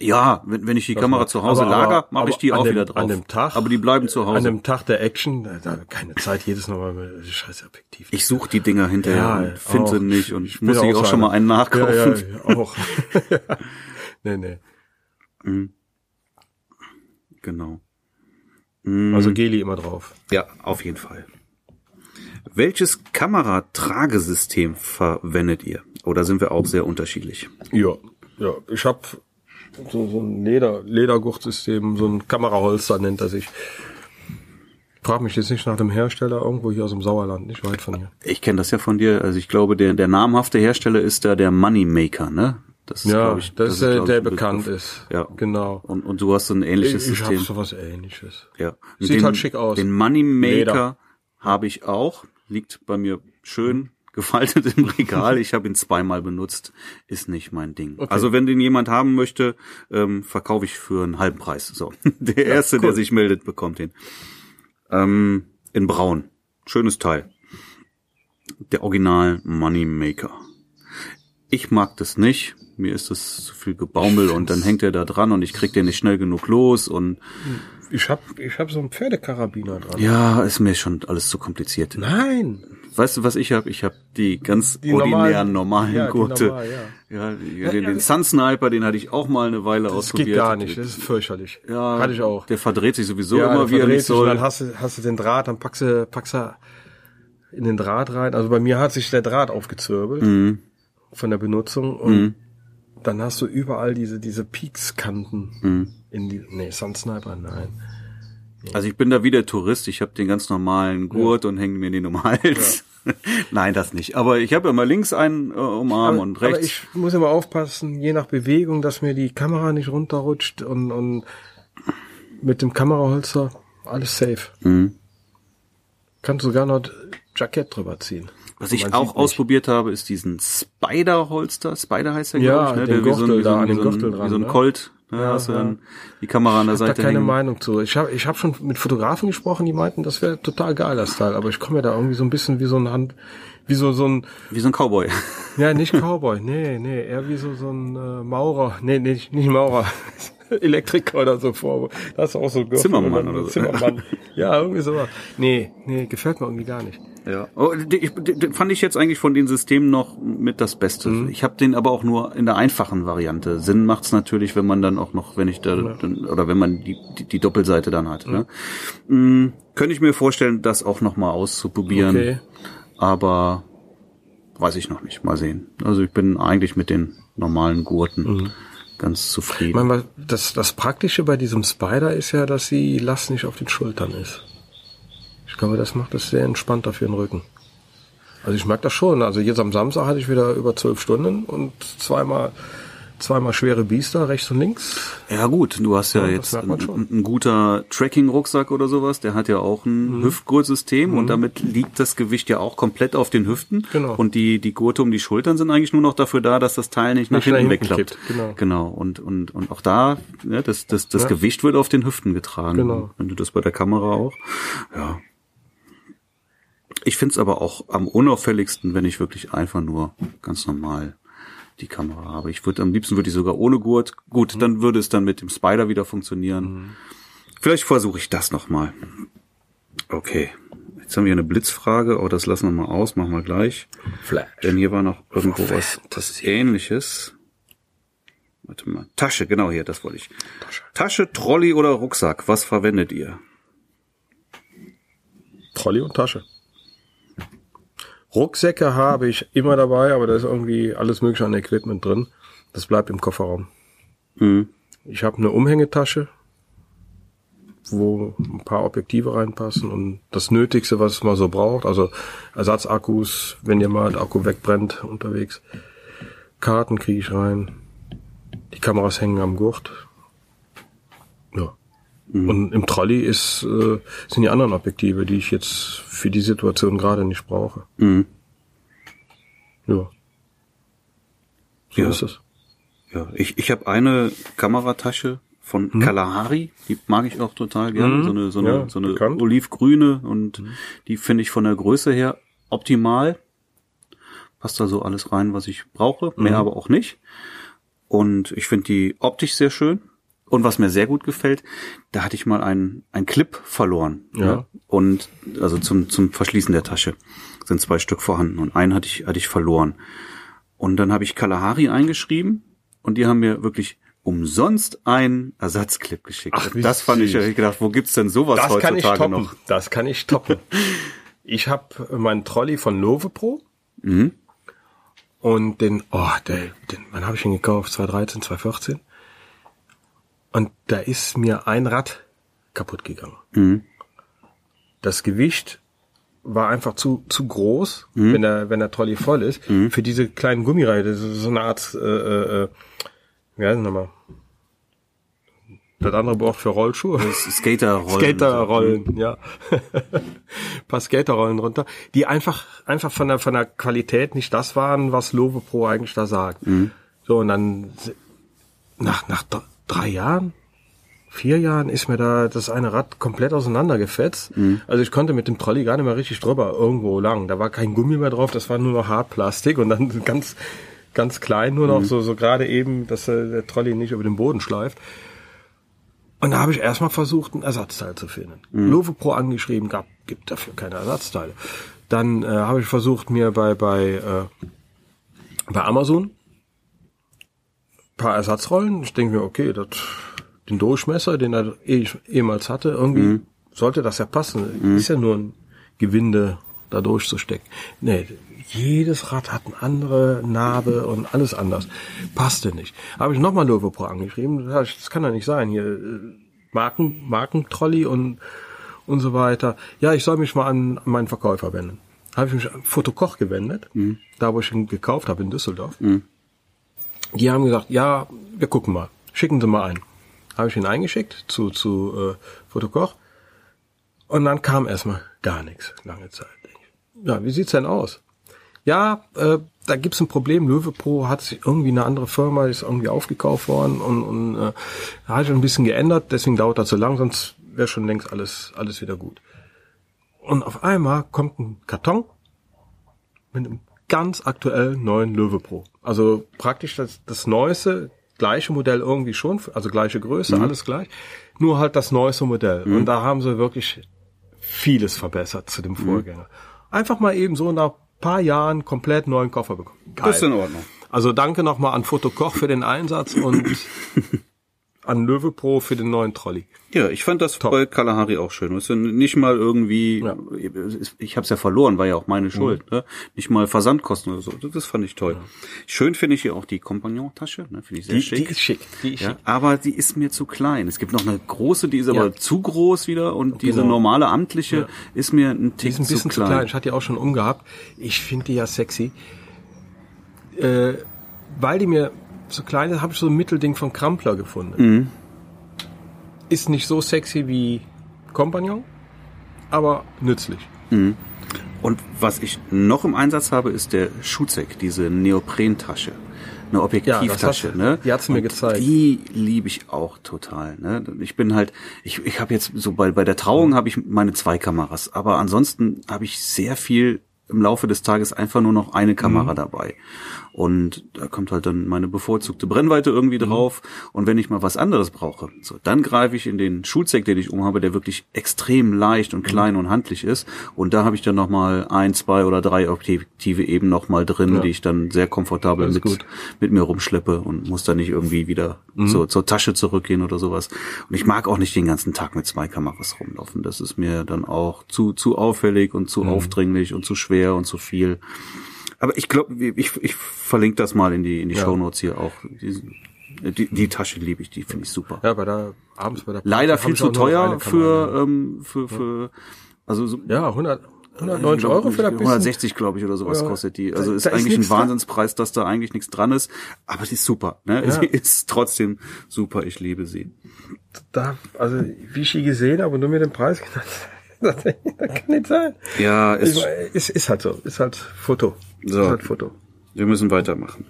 Ja, wenn, wenn ich die Kamera macht- zu Hause aber- lager, mache ich die auch an wieder dem- drauf. an dem Tag- aber die bleiben zu An Hause. dem Tag der Action, da, da keine Zeit, jedes Mal mit scheiß Objektiv. Ich suche die Dinger hinterher Ja, und finde sie auch. nicht und Ich muss ich auch so schon mal einen nachkaufen. Ja, ja, auch. nee, nee. Genau. Also Geli immer drauf. Ja, auf jeden Fall. Welches Kameratragesystem verwendet ihr? Oder sind wir auch sehr unterschiedlich? Ja, ja. Ich habe so, so ein Leder, Ledergurtsystem, so ein Kameraholster nennt er sich. Frag mich jetzt nicht nach dem Hersteller, irgendwo hier aus dem Sauerland, nicht weit von hier. Ich kenne das ja von dir. Also ich glaube, der, der namhafte Hersteller ist da der Moneymaker, ne? Das ist, Ja, ich, das ist ist, der, glaub der ich, bekannt Begriff. ist. Ja. Genau. Und, und du hast so ein ähnliches Ich, ich habe System. sowas ähnliches. Ja. Sieht den, halt schick aus. Den Moneymaker habe ich auch. Liegt bei mir schön gefaltet im Regal. Ich habe ihn zweimal benutzt. Ist nicht mein Ding. Okay. Also wenn den jemand haben möchte, ähm, verkaufe ich für einen halben Preis. So. Der erste, der cool. sich meldet, bekommt den. Ähm, in braun. Schönes Teil. Der Original Moneymaker. Ich mag das nicht. Mir ist das zu viel Gebaumel und dann hängt er da dran und ich krieg den nicht schnell genug los und Ich hab, ich hab so einen Pferdekarabiner dran. ja, ist mir schon alles zu kompliziert. Nein. Weißt du, was ich habe? Ich habe die ganz Die ordinären, normalen- normalen ja, Gurte. normal, ja, die, den, den Sun Sniper, den hatte ich auch mal eine Weile Das ausprobiert. geht gar nicht. Das ist fürchterlich. Ja, Hatte ich auch. Der verdreht sich sowieso ja, immer, wie er verdreht nicht sich und soll. Dann hast du, hast du den Draht, dann packst du, packst du in den Draht rein. Also bei mir hat sich der Draht aufgezwirbelt Mhm. von der Benutzung und dann hast du überall diese, diese Peakskanten Mhm. in die, nee, Sun Sniper, nein. Also ich bin da wieder Tourist. Ich habe den ganz normalen Gurt und hänge mir den um den Hals. Nein, das nicht. Aber ich habe mal links einen äh, um Arm und aber rechts. ich muss immer aufpassen, je nach Bewegung, dass mir die Kamera nicht runterrutscht und, und mit dem Kameraholster alles safe. Mhm. Kannst sogar noch Jackett drüber ziehen. Was ich auch sieht nicht. ausprobiert habe, ist diesen Spider-Holster. Spider heißt der, Ja, glaube ich, ne? Der wie so ein, wie da ein, an wie ein, Gürtel wie dran, so ein ne? Colt. Ne? Ja, hast du ja. dann die Kamera an der Ich habe Seite da keine hängen. Meinung zu. Ich habe ich hab schon mit Fotografen gesprochen, die meinten, das wäre total geil, das Teil. Aber ich komme mir da irgendwie so ein bisschen wie so ein Hand, wie so, so ein, Wie so ein Cowboy. ja, nicht Cowboy, nee, nee, eher wie so, so ein äh, Maurer. Nee, nee, nicht Maurer. Elektriker oder so vor. Das ist auch so Zimmermann oder so. Zimmermann. Ja, irgendwie sowas. Nee, nee, gefällt mir irgendwie gar nicht. Ja. Oh, ich, fand ich jetzt eigentlich von den Systemen noch mit das Beste. Mhm. Ich habe den aber auch nur in der einfachen Variante. Sinn macht's natürlich, wenn man dann auch noch, wenn ich da dann, oder wenn man die, die, die Doppelseite dann hat. Ne? Mm, könnte ich mir vorstellen, das auch noch mal auszuprobieren. Okay. Aber weiß ich noch nicht. Mal sehen. Also ich bin eigentlich mit den normalen Gurten Ganz Ich zufrieden. meine, was- das, das Praktische bei diesem Spider ist ja, dass die Last nicht auf den Schultern ist. Ich glaube, das macht es sehr entspannter für den Rücken. Also ich merke das schon. Also jetzt am Samstag hatte ich wieder über zwölf Stunden und zweimal, zweimal schwere Biester rechts und links. Ja gut, du hast ja, Ja, jetzt ein, ein, guter Tracking-Rucksack oder sowas, der hat ja auch ein Mhm. Hüftgurtsystem und damit liegt das Gewicht ja auch komplett auf den Hüften. Genau. Und die, die Gurte um die Schultern sind eigentlich nur noch dafür da, dass das Teil nicht nach nach hinten wegklappt. kippt, genau. genau. Und, und, und auch da, ne, das, das, das Ja. Gewicht wird auf den Hüften getragen. Genau. Wenn du das bei der Kamera auch. Ja. Ich find's aber auch am unauffälligsten, wenn ich wirklich einfach nur ganz normal die Kamera habe. Ich würde am liebsten würde ich sogar ohne Gurt. Gut, Mhm. dann würde es dann mit dem Spider wieder funktionieren. Vielleicht versuche ich das noch mal. Okay. Jetzt haben wir eine Blitzfrage, aber das lassen wir mal aus, machen wir gleich. Flash. Denn hier war noch irgendwo was, was ähnliches. Warte mal. Tasche, genau hier, das wollte ich. Tasche. Tasche, Trolley oder Rucksack, was verwendet ihr? Trolley und Tasche. Rucksäcke habe ich immer dabei, aber da ist irgendwie alles mögliche an Equipment drin. Das bleibt im Kofferraum. Mhm. Ich habe eine Umhängetasche, wo ein paar Objektive reinpassen und das Nötigste, was man so braucht, also Ersatzakkus, wenn ihr mal der Akku wegbrennt unterwegs. Karten kriege ich rein. Die Kameras hängen am Gurt. Ja. Und im Trolley ist, äh, sind die anderen Objektive, die ich jetzt für die Situation gerade nicht brauche. Mhm. Ja. So Ja. ist es. Ja, ich, ich habe eine Kameratasche von Kalahari, die mag ich auch total gerne. Mhm. So eine, so eine, Ja, so eine bekannt. olivgrüne und die finde ich von der Größe her optimal. Passt da so alles rein, was ich brauche, mehr aber auch nicht. Und ich finde die optisch sehr schön. Und was mir sehr gut gefällt, da hatte ich mal einen, einen Clip verloren. Ja. Und also zum, zum Verschließen der Tasche sind zwei Stück vorhanden und einen hatte ich, hatte ich verloren. Und dann habe ich Kalahari eingeschrieben und die haben mir wirklich umsonst einen Ersatzclip geschickt. Ach, das fand ich, ich gedacht, wo gibt's denn sowas Das kann ich heutzutage toppen. noch? Das kann ich toppen. ich habe meinen Trolley von Love Pro. Mhm. Und den, oh, der, den, wann habe ich ihn gekauft? 2013, 2014. Und da ist mir ein Rad kaputt gegangen. Mhm. Das Gewicht war einfach zu, zu groß, Mhm. wenn der, wenn der Trolley voll ist, für diese kleinen Gummireihe. Das ist so eine Art, äh, äh, äh, wie heißt das nochmal? Das andere Wort für Rollschuhe. Skaterrollen. Skaterrollen, ja. paar Skaterrollen drunter, die einfach, einfach von der, von der Qualität nicht das waren, was Love Pro eigentlich da sagt. So, und dann, nach, nach drei Jahren, vier Jahren ist mir da das eine Rad komplett auseinandergefetzt. Also ich konnte mit dem Trolley gar nicht mehr richtig drüber irgendwo lang. Da war kein Gummi mehr drauf, das war nur noch Hartplastik und dann ganz, ganz klein nur noch, so, so gerade eben, dass äh, der Trolley nicht über den Boden schleift. Und da habe ich erstmal versucht, ein Ersatzteil zu finden. Love Pro angeschrieben, gab, gibt dafür keine Ersatzteile. Dann äh, habe ich versucht, mir bei, bei, äh, bei Amazon paar Ersatzrollen. Ich denke mir, okay, das, den Durchmesser, den er eh, ehemals hatte, irgendwie sollte das ja passen. Ist ja nur ein Gewinde da durchzustecken. Nee, jedes Rad hat eine andere Narbe und alles anders. Passte nicht. Habe ich nochmal Love Pro angeschrieben. Das kann ja nicht sein. Hier Marken, Markentrolley und, und so weiter. Ja, ich soll mich mal an, an meinen Verkäufer wenden. Habe ich mich an Fotokoch gewendet, da wo ich ihn gekauft habe in Düsseldorf. Die haben gesagt, ja, wir gucken mal. Schicken Sie mal ein. Habe ich ihn eingeschickt zu, zu äh, Fotokoch. Und dann kam erstmal gar nichts, lange Zeit. Ja, wie sieht's denn aus? Ja, äh, da gibt's ein Problem. Löwe Pro hat sich irgendwie eine andere Firma, ist irgendwie aufgekauft worden und, und äh, hat schon ein bisschen geändert, deswegen dauert das so lang, sonst wäre schon längst alles, alles wieder gut. Und auf einmal kommt ein Karton mit einem ganz aktuellen neuen Löwe Pro. Also praktisch das, das neueste, gleiche Modell irgendwie schon, also gleiche Größe, alles gleich, nur halt das neueste Modell. Und da haben sie wirklich vieles verbessert zu dem Vorgänger. Einfach mal eben so nach paar Jahren komplett neuen Koffer bekommen. Geil. Das ist in Ordnung. Also danke nochmal an Foto Koch für den Einsatz und an Löwe Pro für den neuen Trolley. Ja, ich fand das bei Kalahari auch schön. Das ist ja nicht mal irgendwie, Ja. Mhm. ich habe es ja verloren, war ja auch meine Schuld. Ne? Nicht mal Versandkosten oder so. Das fand ich toll. Schön finde ich hier auch die Compagnon-Tasche. Ne? Finde ich sehr Die, schick. die ist schick. Die ist ja, schick. aber die ist mir zu klein. Es gibt noch eine große, die ist aber Ja. zu groß wieder und diese Genau. normale amtliche ist mir ein Die Tick ist ein bisschen zu klein. Ich hatte die auch schon umgehabt. Ich finde die ja sexy. Äh, weil die mir so klein ist, habe ich so ein Mittelding von Krampler gefunden. Ist nicht so sexy wie Compagnon, aber nützlich. Und was ich noch im Einsatz habe, ist der Schutzek, diese Neoprentasche. Eine Objektivtasche, Ja, ne? die hat's mir Und gezeigt. Die liebe ich auch total, ne? Ich bin halt, ich, ich habe jetzt so bei, bei der Trauung habe ich meine zwei Kameras, aber ansonsten habe ich sehr viel im Laufe des Tages einfach nur noch eine Mhm. Kamera dabei. Und da kommt halt dann meine bevorzugte Brennweite Mhm. irgendwie drauf. Und wenn ich mal was anderes brauche, so, dann greife ich in den Schulzeck, den ich umhabe, der wirklich extrem leicht und klein Mhm. und handlich ist. Und da habe ich dann nochmal ein, zwei oder drei Objektive eben nochmal drin, Ja. die ich dann sehr komfortabel mit, gut. mit mir rumschleppe und muss dann nicht irgendwie wieder Mhm. zur, zur Tasche zurückgehen oder sowas. Und ich mag auch nicht den ganzen Tag mit zwei Kameras rumlaufen. Das ist mir dann auch zu, zu auffällig und Mhm. zu aufdringlich und zu schwer und zu viel. Aber ich glaube, ich, ich verlinke das mal in die, in die Ja. Shownotes hier auch. Die, die, die Tasche liebe ich, die finde ich super. Ja, bei der, abends bei der Leider hab viel zu nur teuer für, ähm, für, für, also so, Ja, 100, 190 Euro für das bisschen. 160, glaube ich, oder sowas Ja. kostet die. Da- Also ist da ist eigentlich ein nichts dran. Wahnsinnspreis, dass da eigentlich nichts dran ist. Aber die ist super. Ne? Ja. Sie ist trotzdem super. Ich liebe sie. Da, also, wie ich die gesehen habe du mir den Preis genannt das kann nicht sein. Ja, Ich, ist, ist, ist halt so. Ist halt Foto. So. Ist halt Foto. wir müssen weitermachen.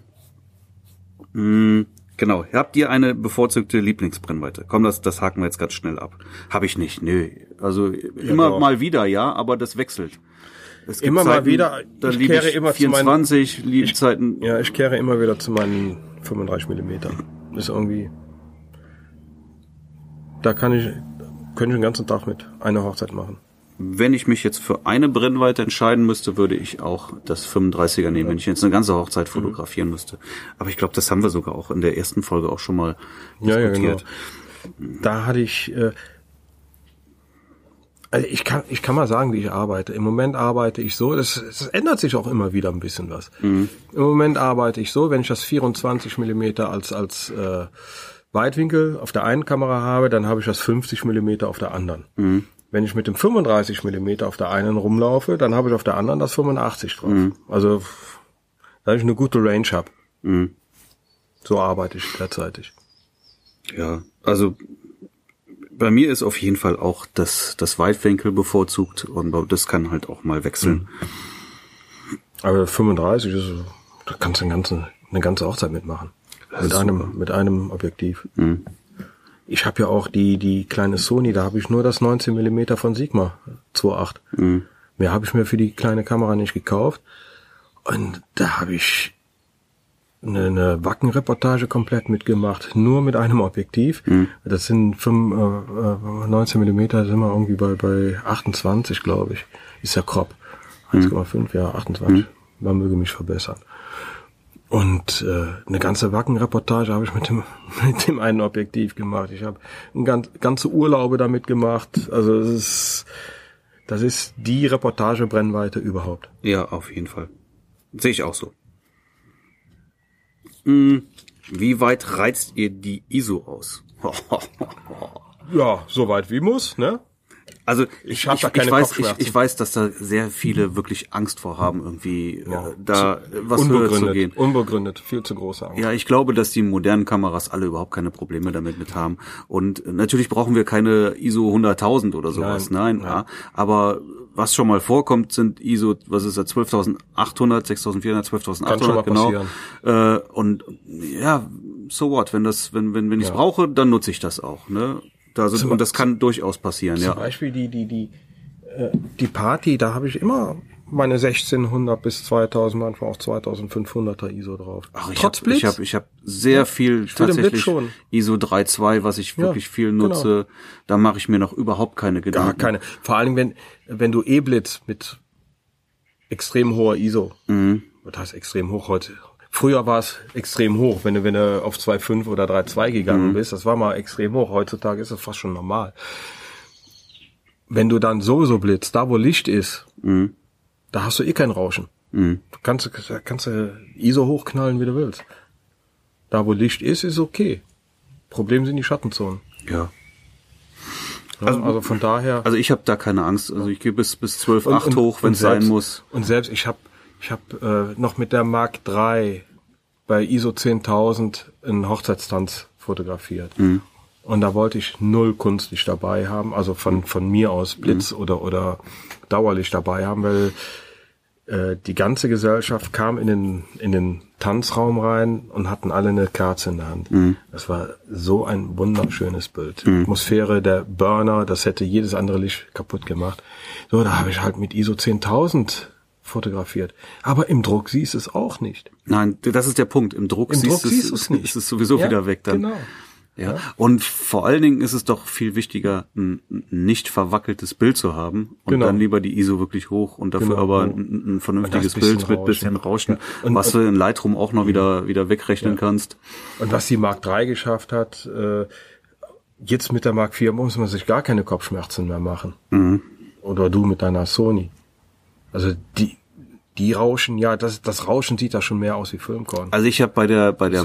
Hm, genau. Habt ihr eine bevorzugte Lieblingsbrennweite? Komm, das, das haken wir jetzt ganz schnell ab. Habe ich nicht. Nö. Also immer doch. mal wieder, ja, aber das wechselt. Es gibt Immer mal wieder. Da Ich kehre ich immer zu meinen- 24, liebe Zeiten. Ja, ich kehre immer wieder zu meinen 35 Millimetern. Ist irgendwie, da kann ich, könnte ich den ganzen Tag mit einer Hochzeit machen. Wenn ich mich jetzt für eine Brennweite entscheiden müsste, würde ich auch das 35er nehmen, wenn ich jetzt eine ganze Hochzeit fotografieren müsste. Aber ich glaube, das haben wir sogar auch in der ersten Folge auch schon mal Ja, ja, diskutiert. genau. Da hatte ich, äh, also ich kann, ich kann mal sagen, wie ich arbeite. Im Moment arbeite ich so, das, das ändert sich auch immer wieder ein bisschen was. Im Moment arbeite ich so, wenn ich das 24 Millimeter als, als äh, Weitwinkel auf der einen Kamera habe, dann habe ich das 50 Millimeter auf der anderen. Wenn ich mit dem 35 Millimeter auf der einen rumlaufe, dann habe ich auf der anderen das 85 drauf. Also, da ich eine gute Range habe. Mhm. So arbeite ich derzeitig. Ja, also bei mir ist auf jeden Fall auch das, das Weitwinkel bevorzugt und das kann halt auch mal wechseln. Aber 35 ist, da kannst du eine ganze, eine ganze Hochzeit mitmachen. Mit einem, mit einem Objektiv. Ich habe ja auch die, die kleine Sony, da habe ich nur das 19 Millimeter von Sigma 2.8. Mehr habe ich mir für die kleine Kamera nicht gekauft. Und da habe ich eine, eine Wackenreportage komplett mitgemacht, nur mit einem Objektiv. Das sind fünf, äh, äh, 19 Millimeter, sind wir irgendwie bei, bei 28, glaube ich. Ist ja Crop. 1,5, ja, 28. Man möge mich verbessern. Und äh, eine ganze Wackenreportage habe ich mit dem, mit dem einen Objektiv gemacht. Ich habe ganz, ganze Urlaube damit gemacht. Also es ist, das ist die Reportagebrennweite überhaupt. Ja, auf jeden Fall. Sehe ich auch so. Hm, Wie weit reizt ihr die ISO aus? Ja, soweit wie muss, ne? Also Ich ich, da keine ich weiß, ich, ich weiß, dass da sehr viele wirklich Angst vor haben, irgendwie Ja. äh, da was höher zu gehen. Unbegründet, unbegründet, viel zu große Angst. Ja, ich glaube, dass die modernen Kameras alle überhaupt keine Probleme damit mit haben. Und äh, natürlich brauchen wir keine ISO 100.000 oder sowas. Nein, Nein, Ja. aber was schon mal vorkommt, sind ISO, was ist das, 12.800, 6.400, 12.800, Kann schon mal genau. passieren. Äh, und ja, so what, wenn das, wenn wenn wenn ich es Ja. brauche, dann nutze ich das auch. Ne? Da sind, Zum- und das kann durchaus passieren. Zum Ja. Beispiel die, die, die, äh, die Party, da habe ich immer meine 1600 bis 2000, manchmal auch 2500er ISO drauf. Ach, ich Trotz habe Blitz. ich hab, ich hab sehr viel den Blitz tatsächlich. ISO 3.2, was ich Ja, wirklich viel genau. nutze. Da mache ich mir noch überhaupt keine Gar Gedanken. keine. Vor allem, wenn, wenn du E-Blitz mit extrem hoher ISO, Mhm. was heißt extrem hoch heute? Früher war es extrem hoch, wenn du, wenn du auf 2,5 oder 3,2 Mhm. gegangen bist. Das war mal extrem hoch. Heutzutage ist es fast schon normal. Wenn du dann sowieso blitzt, da wo Licht ist, Mhm. da hast du eh kein Rauschen. Mhm. Du kannst, kannst du ISO hochknallen, wie du willst. Da wo Licht ist, ist okay. Problem sind die Schattenzonen. Ja. Ja, also, von daher. Also ich habe da keine Angst. Also ich gehe bis bis 12.8 hoch, wenn es sein muss. Und selbst ich habe ich hab, äh, noch mit der Mark III bei ISO 10000 einen Hochzeitstanz fotografiert. Mhm. Und da wollte ich null Kunstlicht dabei haben, also von, von mir aus Blitz Mhm. oder, oder Dauerlicht dabei haben, weil äh, die ganze Gesellschaft kam in den, in den Tanzraum rein und hatten alle eine Kerze in der Hand. Mhm. Das war so ein wunderschönes Bild. Atmosphäre, der Burner, das hätte jedes andere Licht kaputt gemacht. So, da habe ich halt mit ISO 10000 fotografiert. Aber im Druck siehst du es auch nicht. Nein, das ist der Punkt. Im Druck, Im siehst, Druck siehst du es, nicht. ist es sowieso Ja, wieder weg dann. Genau. Ja. Und vor allen Dingen ist es doch viel wichtiger, ein nicht verwackeltes Bild zu haben und Genau. dann lieber die ISO wirklich hoch und dafür Genau. aber ein, ein vernünftiges Bild mit bisschen Rauschen, Ja. Und- was du in Lightroom auch noch wieder wieder wegrechnen kannst. Und was die Mark III geschafft hat, äh, jetzt mit der Mark IV muss man sich gar keine Kopfschmerzen mehr machen. Mhm. Oder du mit deiner Sony. Also die, die Rauschen, ja, das, das Rauschen sieht da schon mehr aus wie Filmkorn. Also ich habe bei der bei der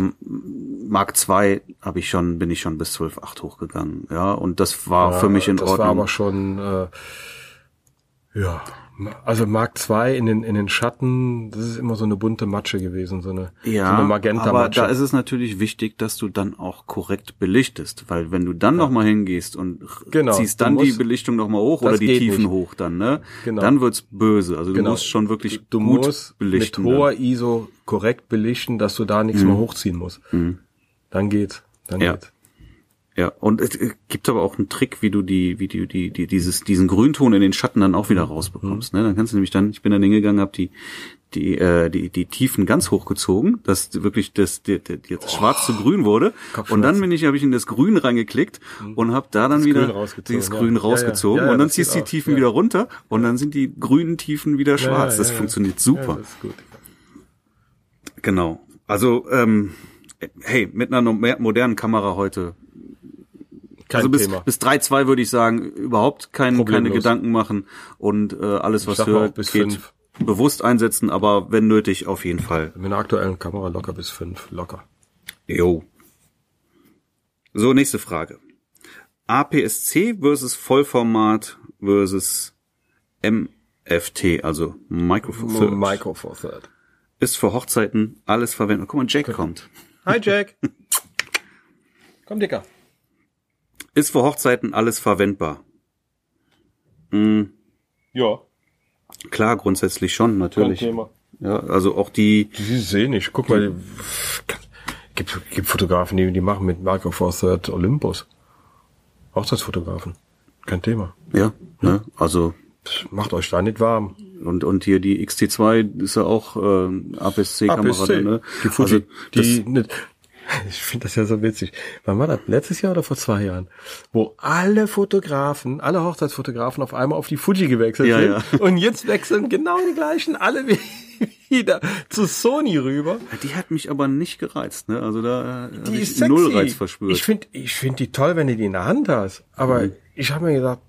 Mark II habe ich schon bin ich schon bis 12.8 hochgegangen, ja, und das war Ja, für mich in das Ordnung. war aber schon, äh, ja, also Mark II in den, in den Schatten, das ist immer so eine bunte Matsche gewesen, so eine, Ja, so eine magenta aber da ist es natürlich wichtig, dass du dann auch korrekt belichtest, weil wenn du dann noch mal hingehst und Genau, ziehst du dann die musst- Belichtung noch mal hoch oder die Tiefen nicht. hoch dann, ne? Genau. Dann wird's böse. Also Genau. du musst schon wirklich du gut musst belichten. mit hoher ISO korrekt belichten, dass du da nichts mehr hochziehen musst. Dann geht's. Dann Mhm. Ja. geht's. Ja, und es gibt aber auch einen Trick, wie du die, wie du die, die dieses, diesen Grünton in den Schatten dann auch wieder rausbekommst. Ne? Dann kannst du nämlich dann, ich bin dann hingegangen, habe die, die, äh, die, die Tiefen ganz hochgezogen, dass wirklich das, die, die, die, das Schwarz zu Grün wurde. Und dann bin ich, habe ich in das Grün reingeklickt und habe da dann wieder Grün rausgezogen, dieses. Grün Ja, rausgezogen Ja, ja, und dann das ziehst du die Tiefen wieder runter und dann sind die grünen Tiefen wieder schwarz. Das funktioniert Ja, super. das ist gut. Genau. Also, ähm, hey, mit einer modernen Kamera heute Kein also bis, Thema. bis 3.2 würde ich sagen, überhaupt kein, keine. Gedanken machen und äh, alles, was bis geht fünf. bewusst einsetzen, aber wenn nötig, auf jeden Fall. Mit einer aktuellen Kamera locker bis fünf, locker. Jo. So, nächste Frage. APS-C versus Vollformat versus MFT, also Micro Four Thirds. Micro Four Third. Ist für Hochzeiten alles verwendet. Guck mal, Jack kommt. Hi Jack. Komm, Dicker. Ist für Hochzeiten alles verwendbar? Hm, Ja, klar, grundsätzlich schon, kein natürlich. Thema. Ja, also auch die, Die sehen ich. Guck mal, gibt, gibt Fotografen, die, die machen mit Four Third Olympus. Hochzeitsfotografen. Kein Thema. ja, ne, also Macht euch da nicht warm. und und hier die XT2 ist ja auch äh, APS-C-Kamera, APS-C. ne? Die Fuji, also, die, nicht, ich finde das ja so witzig. Wann war das? Letztes Jahr oder vor zwei Jahren? Wo alle Fotografen, alle Hochzeitsfotografen auf einmal auf die Fuji gewechselt Ja, sind. Und jetzt wechseln genau die gleichen alle wieder zu Sony rüber. die hat mich aber nicht gereizt, ne? Also da äh, hab Die ich sexy. null Reiz verspürt. Ich finde ich find die toll, wenn du die in der Hand hast. Aber Mhm. ich habe mir gedacht,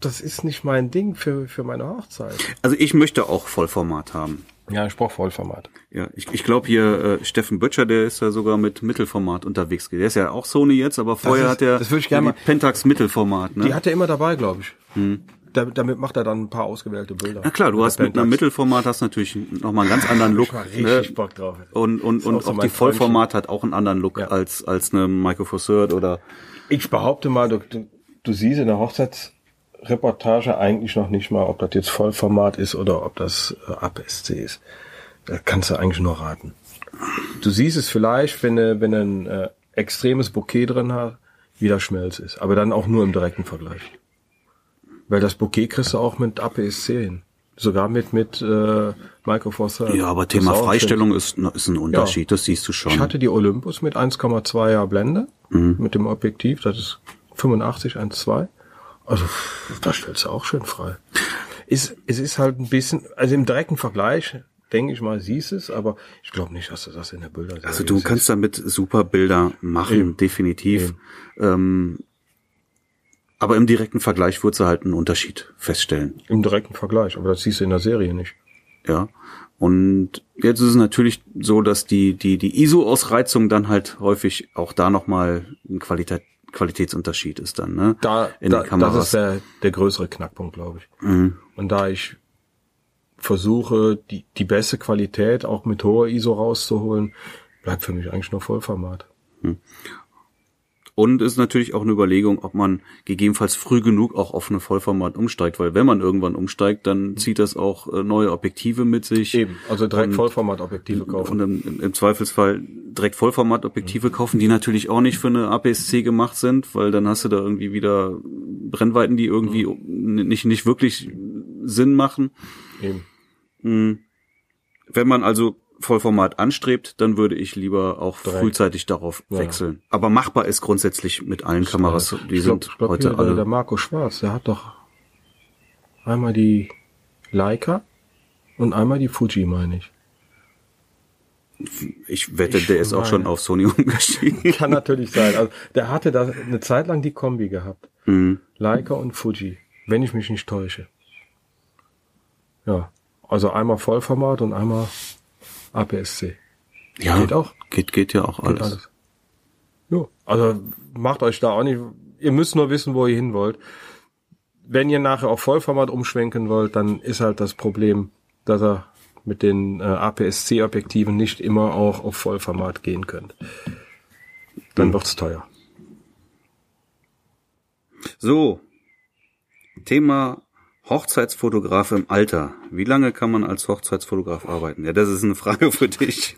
das ist nicht mein Ding für, für meine Hochzeit. also ich möchte auch Vollformat haben. Ja, ich brauche Vollformat. Ja, ich, ich glaube hier äh, Steffen Böttcher, der ist ja sogar mit Mittelformat unterwegs. Der ist ja auch Sony jetzt, aber vorher ist- hat er das ich gerne die Pentax Mittelformat, ne? Die hat er immer dabei, glaube ich. Hm. Da, damit macht er dann ein paar ausgewählte Bilder. Na klar, du hast mit einem Mittelformat hast natürlich nochmal einen ganz anderen Look. mal richtig ne? Bock drauf. Und, und, und auch so auch mein die Vollformat hat auch einen anderen Look Ja. als, als eine Micro Four Third oder Ich behaupte mal, du, du, du siehst in der Hochzeitsreportage eigentlich noch nicht mal, ob das jetzt Vollformat ist oder ob das äh, APS-C ist. Da kannst du eigentlich nur raten. Du siehst es vielleicht, wenn du, wenn du ein äh, extremes Bouquet drin hast, wie das Schmelz ist. Aber dann auch nur im direkten Vergleich. Weil das Bouquet kriegst du auch mit APS-C hin. Sogar mit, mit äh, Micro Four Third. Ja, aber Thema Freistellung ist, ist ein Unterschied, das siehst du schon. ich hatte die Olympus mit 1,2er Blende Mhm. mit dem Objektiv, das ist 85 1,2. Also da stellst du auch schön frei. Ist, es ist halt ein bisschen, also im direkten Vergleich, denke ich mal, siehst es, aber ich glaube nicht, dass du das in der Bilder also du kannst damit super Bilder machen, Eben. definitiv. Ähm, aber im direkten Vergleich würdest du halt einen Unterschied feststellen. Im direkten Vergleich, aber das siehst du in der Serie nicht. Ja. Und jetzt ist es natürlich so, dass die, die, die ISO-Ausreizung dann halt häufig auch da nochmal ein Qualität, Qualitätsunterschied ist dann, ne? Da, in da den Kameras. das ist der, der größere Knackpunkt, glaube ich. Mhm. Und da ich versuche, die, die beste Qualität auch mit hoher ISO rauszuholen, bleibt für mich eigentlich nur Vollformat. Und ist natürlich auch eine Überlegung, ob man gegebenenfalls früh genug auch auf eine Vollformat umsteigt, weil wenn man irgendwann umsteigt, dann zieht das auch äh, neue Objektive mit sich. Eben, also direkt Vollformatobjektive kaufen. Und im, im Zweifelsfall direkt Vollformatobjektive kaufen, die natürlich auch nicht für eine APS-C gemacht sind, weil dann hast du da irgendwie wieder Brennweiten, die irgendwie nicht, nicht wirklich Sinn machen. Eben. Wenn man also Vollformat anstrebt, dann würde ich lieber auch Direkt. frühzeitig darauf Ja. wechseln. Aber machbar ist grundsätzlich mit allen Kameras. Die ich glaub, sind ich glaub, heute hier, alle. Der, Marco Schwarz, der hat doch einmal die Leica und einmal die Fuji, meine ich. ich wette, ich der ist auch schon auf Sony umgestiegen. Kann natürlich sein. Also, der hatte da eine Zeit lang die Kombi gehabt. Mhm. Leica und Fuji, wenn ich mich nicht täusche. Ja. Also einmal Vollformat und einmal APS-C. Ja, Geht auch. Geht, geht ja auch Geht alles. alles. Jo. Also macht euch da auch nicht. Ihr müsst nur wissen, wo ihr hin wollt. Wenn ihr nachher auf Vollformat umschwenken wollt, dann ist halt das Problem, dass ihr mit den äh, APS-C-Objektiven nicht immer auch auf Vollformat gehen könnt. Dann wird's teuer. So, Thema Hochzeitsfotograf im Alter. Wie lange kann man als Hochzeitsfotograf arbeiten? Ja, das ist eine Frage für dich.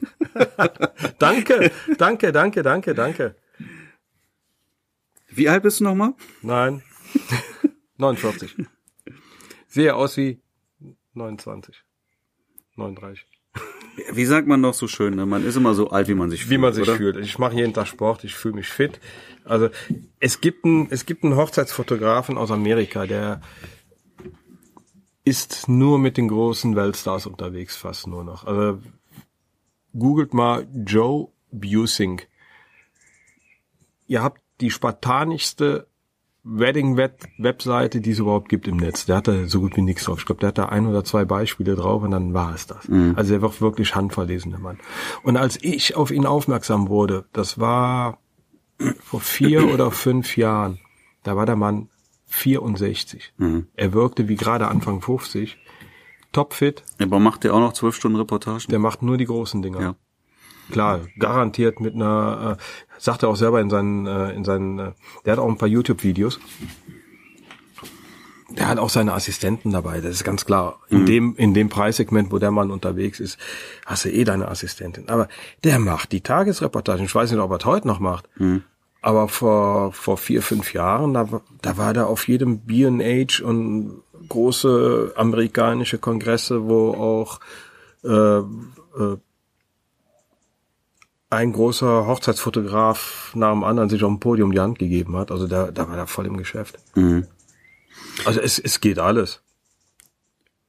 Danke, danke, danke, danke, danke. Wie alt bist du nochmal? Nein. 49. Sehe aus wie 29. 39. Wie sagt man doch so schön, ne? man ist immer so alt, wie man sich fühlt. Wie man sich oder? fühlt. Ich mache jeden Tag Sport, ich fühle mich fit. Also es gibt einen, es gibt einen Hochzeitsfotografen aus Amerika, der ist nur mit den großen Weltstars unterwegs, fast nur noch. Also googelt mal Joe Busing. Ihr habt die spartanischste Wedding-Webseite, die es überhaupt gibt im Netz. Der hat da so gut wie nichts drauf. Ich glaube, der hat da ein oder zwei Beispiele drauf und dann war es das. Also er wird wirklich handverlesen, der Mann. Und als ich auf ihn aufmerksam wurde, das war vor vier oder fünf Jahren, da war der Mann 64. Er wirkte wie gerade Anfang 50. Topfit, Aber macht der auch noch zwölf Stunden Reportagen? der macht nur die großen Dinger. Ja. Klar, garantiert mit einer, äh, sagt er auch selber in seinen, äh, in seinen, äh, der hat auch ein paar YouTube-Videos. Der hat auch seine Assistenten dabei, das ist ganz klar. In dem, in dem Preissegment, wo der Mann unterwegs ist, hast du eh deine Assistentin. Aber der macht die Tagesreportagen. Ich weiß nicht, ob er es heute noch macht. Aber vor, vor vier, fünf Jahren, da, war- da war der auf jedem B&H und große amerikanische Kongresse, wo auch äh, äh, ein großer Hochzeitsfotograf nach dem anderen sich auf dem Podium die Hand gegeben hat. Also da, da war er voll im Geschäft. Mhm. Also es, es geht alles.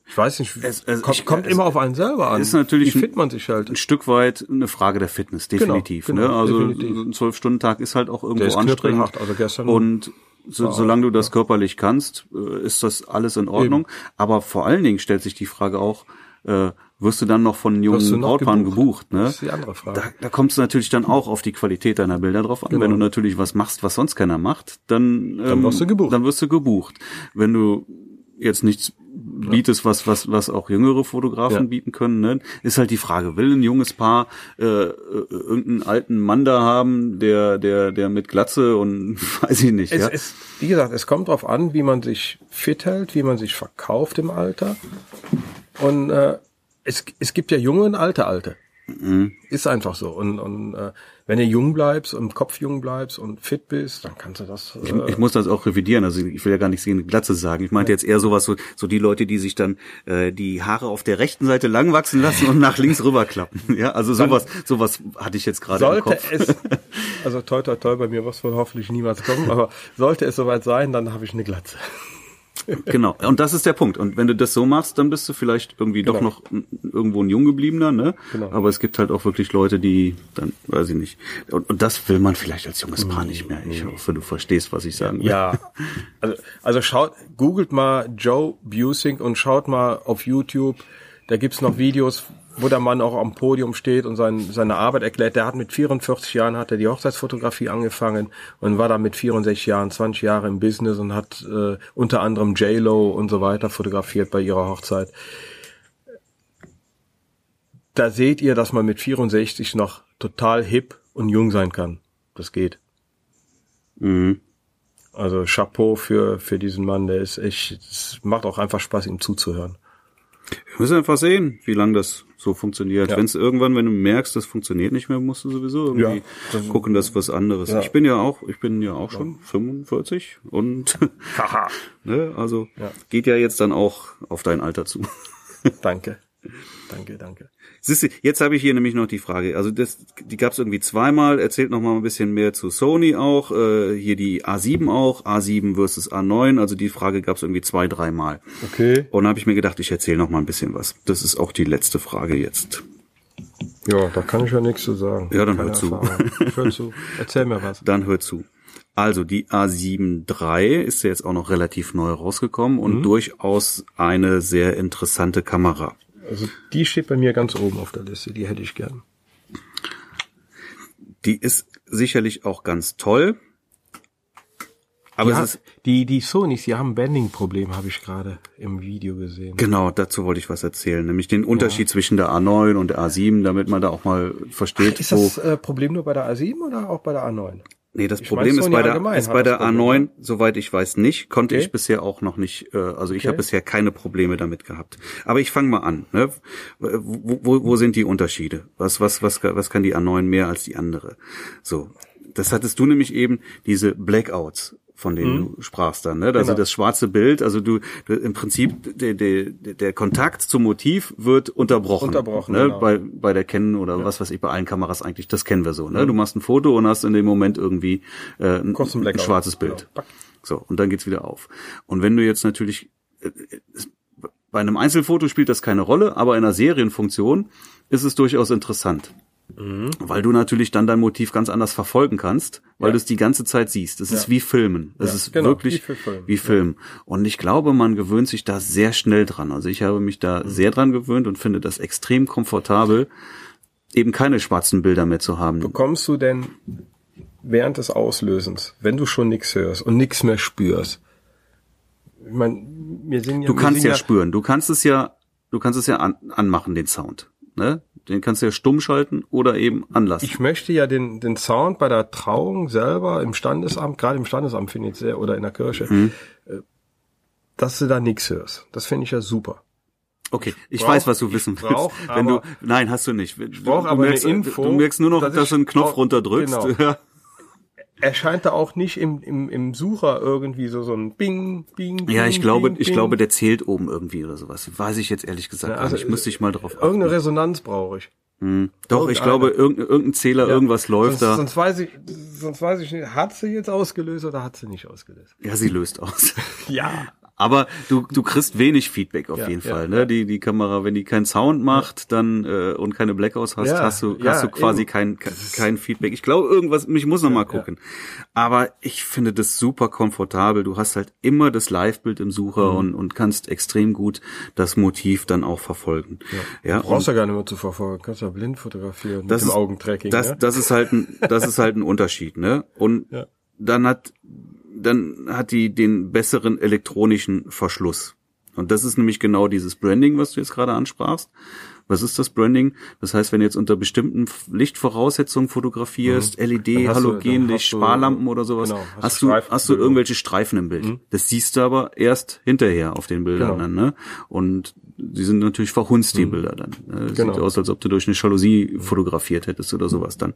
Ich weiß nicht, Es- es- kommt, ich- kommt es- immer auf einen selber an. ist natürlich Wie ein- fit man sich halt. Ein Stück weit eine Frage der Fitness, definitiv. genau, ne? Also definitiv. ein Zwölf-Stunden-Tag ist halt auch irgendwo Der ist anstrengend. Also gestern Und so, solange du das körperlich kannst, äh, ist das alles in Ordnung. Aber vor allen Dingen stellt sich die Frage auch, äh, wirst du dann noch von du jungen Brautpaaren gebucht? gebucht? ne? Das ist die andere Frage. Da, da kommt es natürlich dann auch auf die Qualität deiner Bilder drauf an. Wenn du natürlich was machst, was sonst keiner macht, dann, ähm, Genau. wirst du gebucht. Dann wirst du gebucht. Wenn du jetzt nichts bietest, was, was, was auch jüngere Fotografen Ja. bieten können, ne? ist halt die Frage, will ein junges Paar äh, äh, irgendeinen alten Mann da haben, der, der, der mit Glatze und weiß ich nicht, Es, ja? es, wie gesagt, es kommt drauf an, wie man sich fit hält, wie man sich verkauft im Alter. Und äh, es, es gibt ja junge und alte Alte. Mhm. Ist einfach so. Und, und äh, wenn du jung bleibst und im Kopf jung bleibst und fit bist, dann kannst du das. Äh, Ich muss das auch revidieren, also ich will ja gar nichts gegen Glatze sagen. Ich meinte jetzt eher sowas, so, so die Leute, die sich dann äh, die Haare auf der rechten Seite lang wachsen lassen und nach links rüberklappen. Ja, also sowas, sowas hatte ich jetzt gerade im sollte Kopf. es, also toi toi toi, bei mir es wohl hoffentlich niemals kommen, aber sollte es soweit sein, dann habe ich eine Glatze. Genau. Und das ist der Punkt. Und wenn du das so machst, dann bist du vielleicht irgendwie doch Genau. noch n- irgendwo ein Junggebliebener, ne? Genau. Aber es gibt halt auch wirklich Leute, die dann, weiß ich nicht. Und, und das will man vielleicht als junges Paar nicht mehr. Ich hoffe, du verstehst, was ich sagen will. Ja, also, also schaut, googelt mal Joe Busing und schaut mal auf YouTube. Da gibt's noch Videos, wo der Mann auch am Podium steht und sein, seine Arbeit erklärt. Der hat mit 44 Jahren hat er die Hochzeitsfotografie angefangen und war dann mit 64 Jahren, 20 Jahre im Business und hat äh, unter anderem J-Lo und so weiter fotografiert bei ihrer Hochzeit. Da seht ihr, dass man mit 64 noch total hip und jung sein kann. Das geht. Mhm. Also Chapeau für, für diesen Mann, der ist echt, es macht auch einfach Spaß, ihm zuzuhören. Wir müssen einfach sehen, wie lange das so funktioniert. Ja. Wenn es irgendwann, wenn du merkst, das funktioniert nicht mehr, musst du sowieso irgendwie Ja, das- gucken, dass was anderes. Ja. Ich bin ja auch, ich bin ja auch schon 45 und Haha. ne, also geht ja jetzt dann auch auf dein Alter zu. Danke. Danke, danke. Siehst du, jetzt habe ich hier nämlich noch die Frage. Also das, die gab es irgendwie zweimal. Erzählt noch mal ein bisschen mehr zu Sony auch. Äh, hier die A7 auch. A7 versus A9. Also die Frage gab es irgendwie zwei, dreimal. Okay. Und habe ich mir gedacht, ich erzähle noch mal ein bisschen was. Das ist auch die letzte Frage jetzt. Ja, da kann ich ja nichts zu sagen. Ja, dann Keine hör zu. Erfahrung. Ich hör zu. Erzähl mir was. Dann hört zu. Also die A7 III ist ja jetzt auch noch relativ neu rausgekommen und durchaus eine sehr interessante Kamera. Also die steht bei mir ganz oben auf der Liste, die hätte ich gern. Die ist sicherlich auch ganz toll. Aber ja, die, die Sonys, die haben ein Bending-Problem, habe ich gerade im Video gesehen. genau, dazu wollte ich was erzählen, nämlich den Unterschied zwischen der A9 und der A7, damit man da auch mal versteht, Ist das äh, Problem nur bei der A7 oder auch bei der A9? Nee, das Ich Problem ist bei der, ist bei der Problem, A9, soweit ich weiß, nicht. Konnte Okay. ich bisher auch noch nicht, äh, also ich Okay. habe bisher keine Probleme damit gehabt. Aber ich fange mal an. Ne? Wo, wo, wo sind die Unterschiede? Was, was, was, was kann die A9 mehr als die andere? So, das hattest du nämlich eben, diese Blackouts von denen du sprachst dann, ne? Also Mhm. Genau. das schwarze Bild, also du, du im Prinzip der, der, der Kontakt zum Motiv wird unterbrochen. Unterbrochen, ne? genau. Bei, bei der Canon oder was weiß ich, bei allen Kameras eigentlich, das kennen wir so. Ne? Du machst ein Foto und hast in dem Moment irgendwie äh, ein, ein schwarzes Bild. Genau. So, und dann geht's wieder auf. Und wenn du jetzt natürlich, äh, bei einem Einzelfoto spielt das keine Rolle, aber in einer Serienfunktion ist es durchaus interessant. Weil du natürlich dann dein Motiv ganz anders verfolgen kannst, weil Ja. du es die ganze Zeit siehst. Es ist Ja. wie Filmen. Es Ja, ist genau, wirklich wie Film. wie Film. Und ich glaube, man gewöhnt sich da sehr schnell dran. Also ich habe mich da Mhm. sehr dran gewöhnt und finde das extrem komfortabel, eben keine schwarzen Bilder mehr zu haben. Bekommst du denn während des Auslösens, wenn du schon nichts hörst und nichts mehr spürst, ich meine, wir sind ja, Du kannst ja, spüren. Du kannst es ja, du kannst es ja an, anmachen, den Sound. Ne? Den kannst du ja stumm schalten oder eben anlassen. Ich möchte ja den, den Sound bei der Trauung selber im Standesamt, gerade im Standesamt finde ich sehr, oder in der Kirche, Mhm. äh, dass du da nichts hörst. Das finde ich ja super. okay, ich brauch- weiß, was du wissen ich willst. brauch Wenn du, nein, hast du nicht. Ich brauch aber eine Info, Du merkst nur noch, dass dass, ich- du einen Knopf runterdrückst. genau. Ja. Erscheint da auch nicht im, im, im Sucher irgendwie so, so ein Bing, Bing, Ja, Bing, ich glaube, Bing, ich Bing. glaube, der zählt oben irgendwie oder sowas. Weiß ich jetzt ehrlich gesagt Ja, gar also, nicht. Müsste ich mal drauf achten. Irgendeine Resonanz brauche ich. Hm. Doch, ich irgendeine. glaube, irgendein, irgendein Zähler, Ja. irgendwas läuft sonst, da. Sonst weiß ich, sonst weiß ich nicht, hat sie jetzt ausgelöst oder hat sie nicht ausgelöst? Ja, sie löst aus. Ja. Aber du, du kriegst wenig Feedback auf Ja, jeden ja, Fall. ja. Ne? Die, die Kamera, wenn die keinen Sound macht, dann äh, und keine Blackouts hast, Ja, hast du, ja, hast du quasi eben. kein, kein, Feedback. Ich glaube, irgendwas, ich muss noch mal ja. gucken. Aber ich finde das super komfortabel. Du hast halt immer das Live-Bild im Mhm. Sucher und, und kannst extrem gut das Motiv dann auch verfolgen. Ja, Brauchst ja gar nicht mehr zu verfolgen, kannst ja blind fotografieren mit das dem ist, Augentracking. Das, ne? das ist halt ein, das ist halt ein Unterschied, ne? Und Ja. dann hat, dann hat die den besseren elektronischen Verschluss. Und das ist nämlich genau dieses Branding, was du jetzt gerade ansprachst. Was ist das Branding? Das heißt, wenn du jetzt unter bestimmten Lichtvoraussetzungen fotografierst, LED, Mhm. Dann Halogenlicht, Sparlampen oder sowas, genau, hast hast, du Streifen- hast du irgendwelche Streifen im Bild. Das siehst du aber erst hinterher auf den Bildern Genau. dann, ne? Und die sind natürlich verhunzt, die Bilder dann. ne? Genau. Sieht aus, als ob du durch eine Jalousie fotografiert hättest oder sowas dann.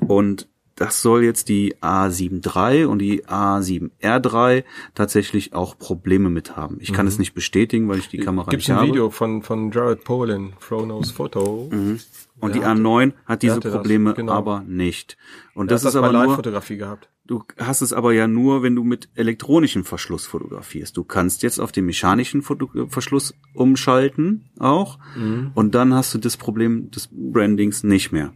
Und das soll jetzt die A7 III und die A7 R3 tatsächlich auch Probleme mit haben. Ich kann es nicht bestätigen, weil ich die Kamera Gibt's nicht ein habe. Video von, von Jared Polin, Fronos Photo. Und die Der hatte- A9 hat diese Probleme genau. aber nicht. Und Der das ist das aber nur, Live-Fotografie gehabt. du hast es aber ja nur, wenn du mit elektronischem Verschluss fotografierst. Du kannst jetzt auf den mechanischen Foto Verschluss umschalten auch. Mhm. Und dann hast du das Problem des Brandings nicht mehr.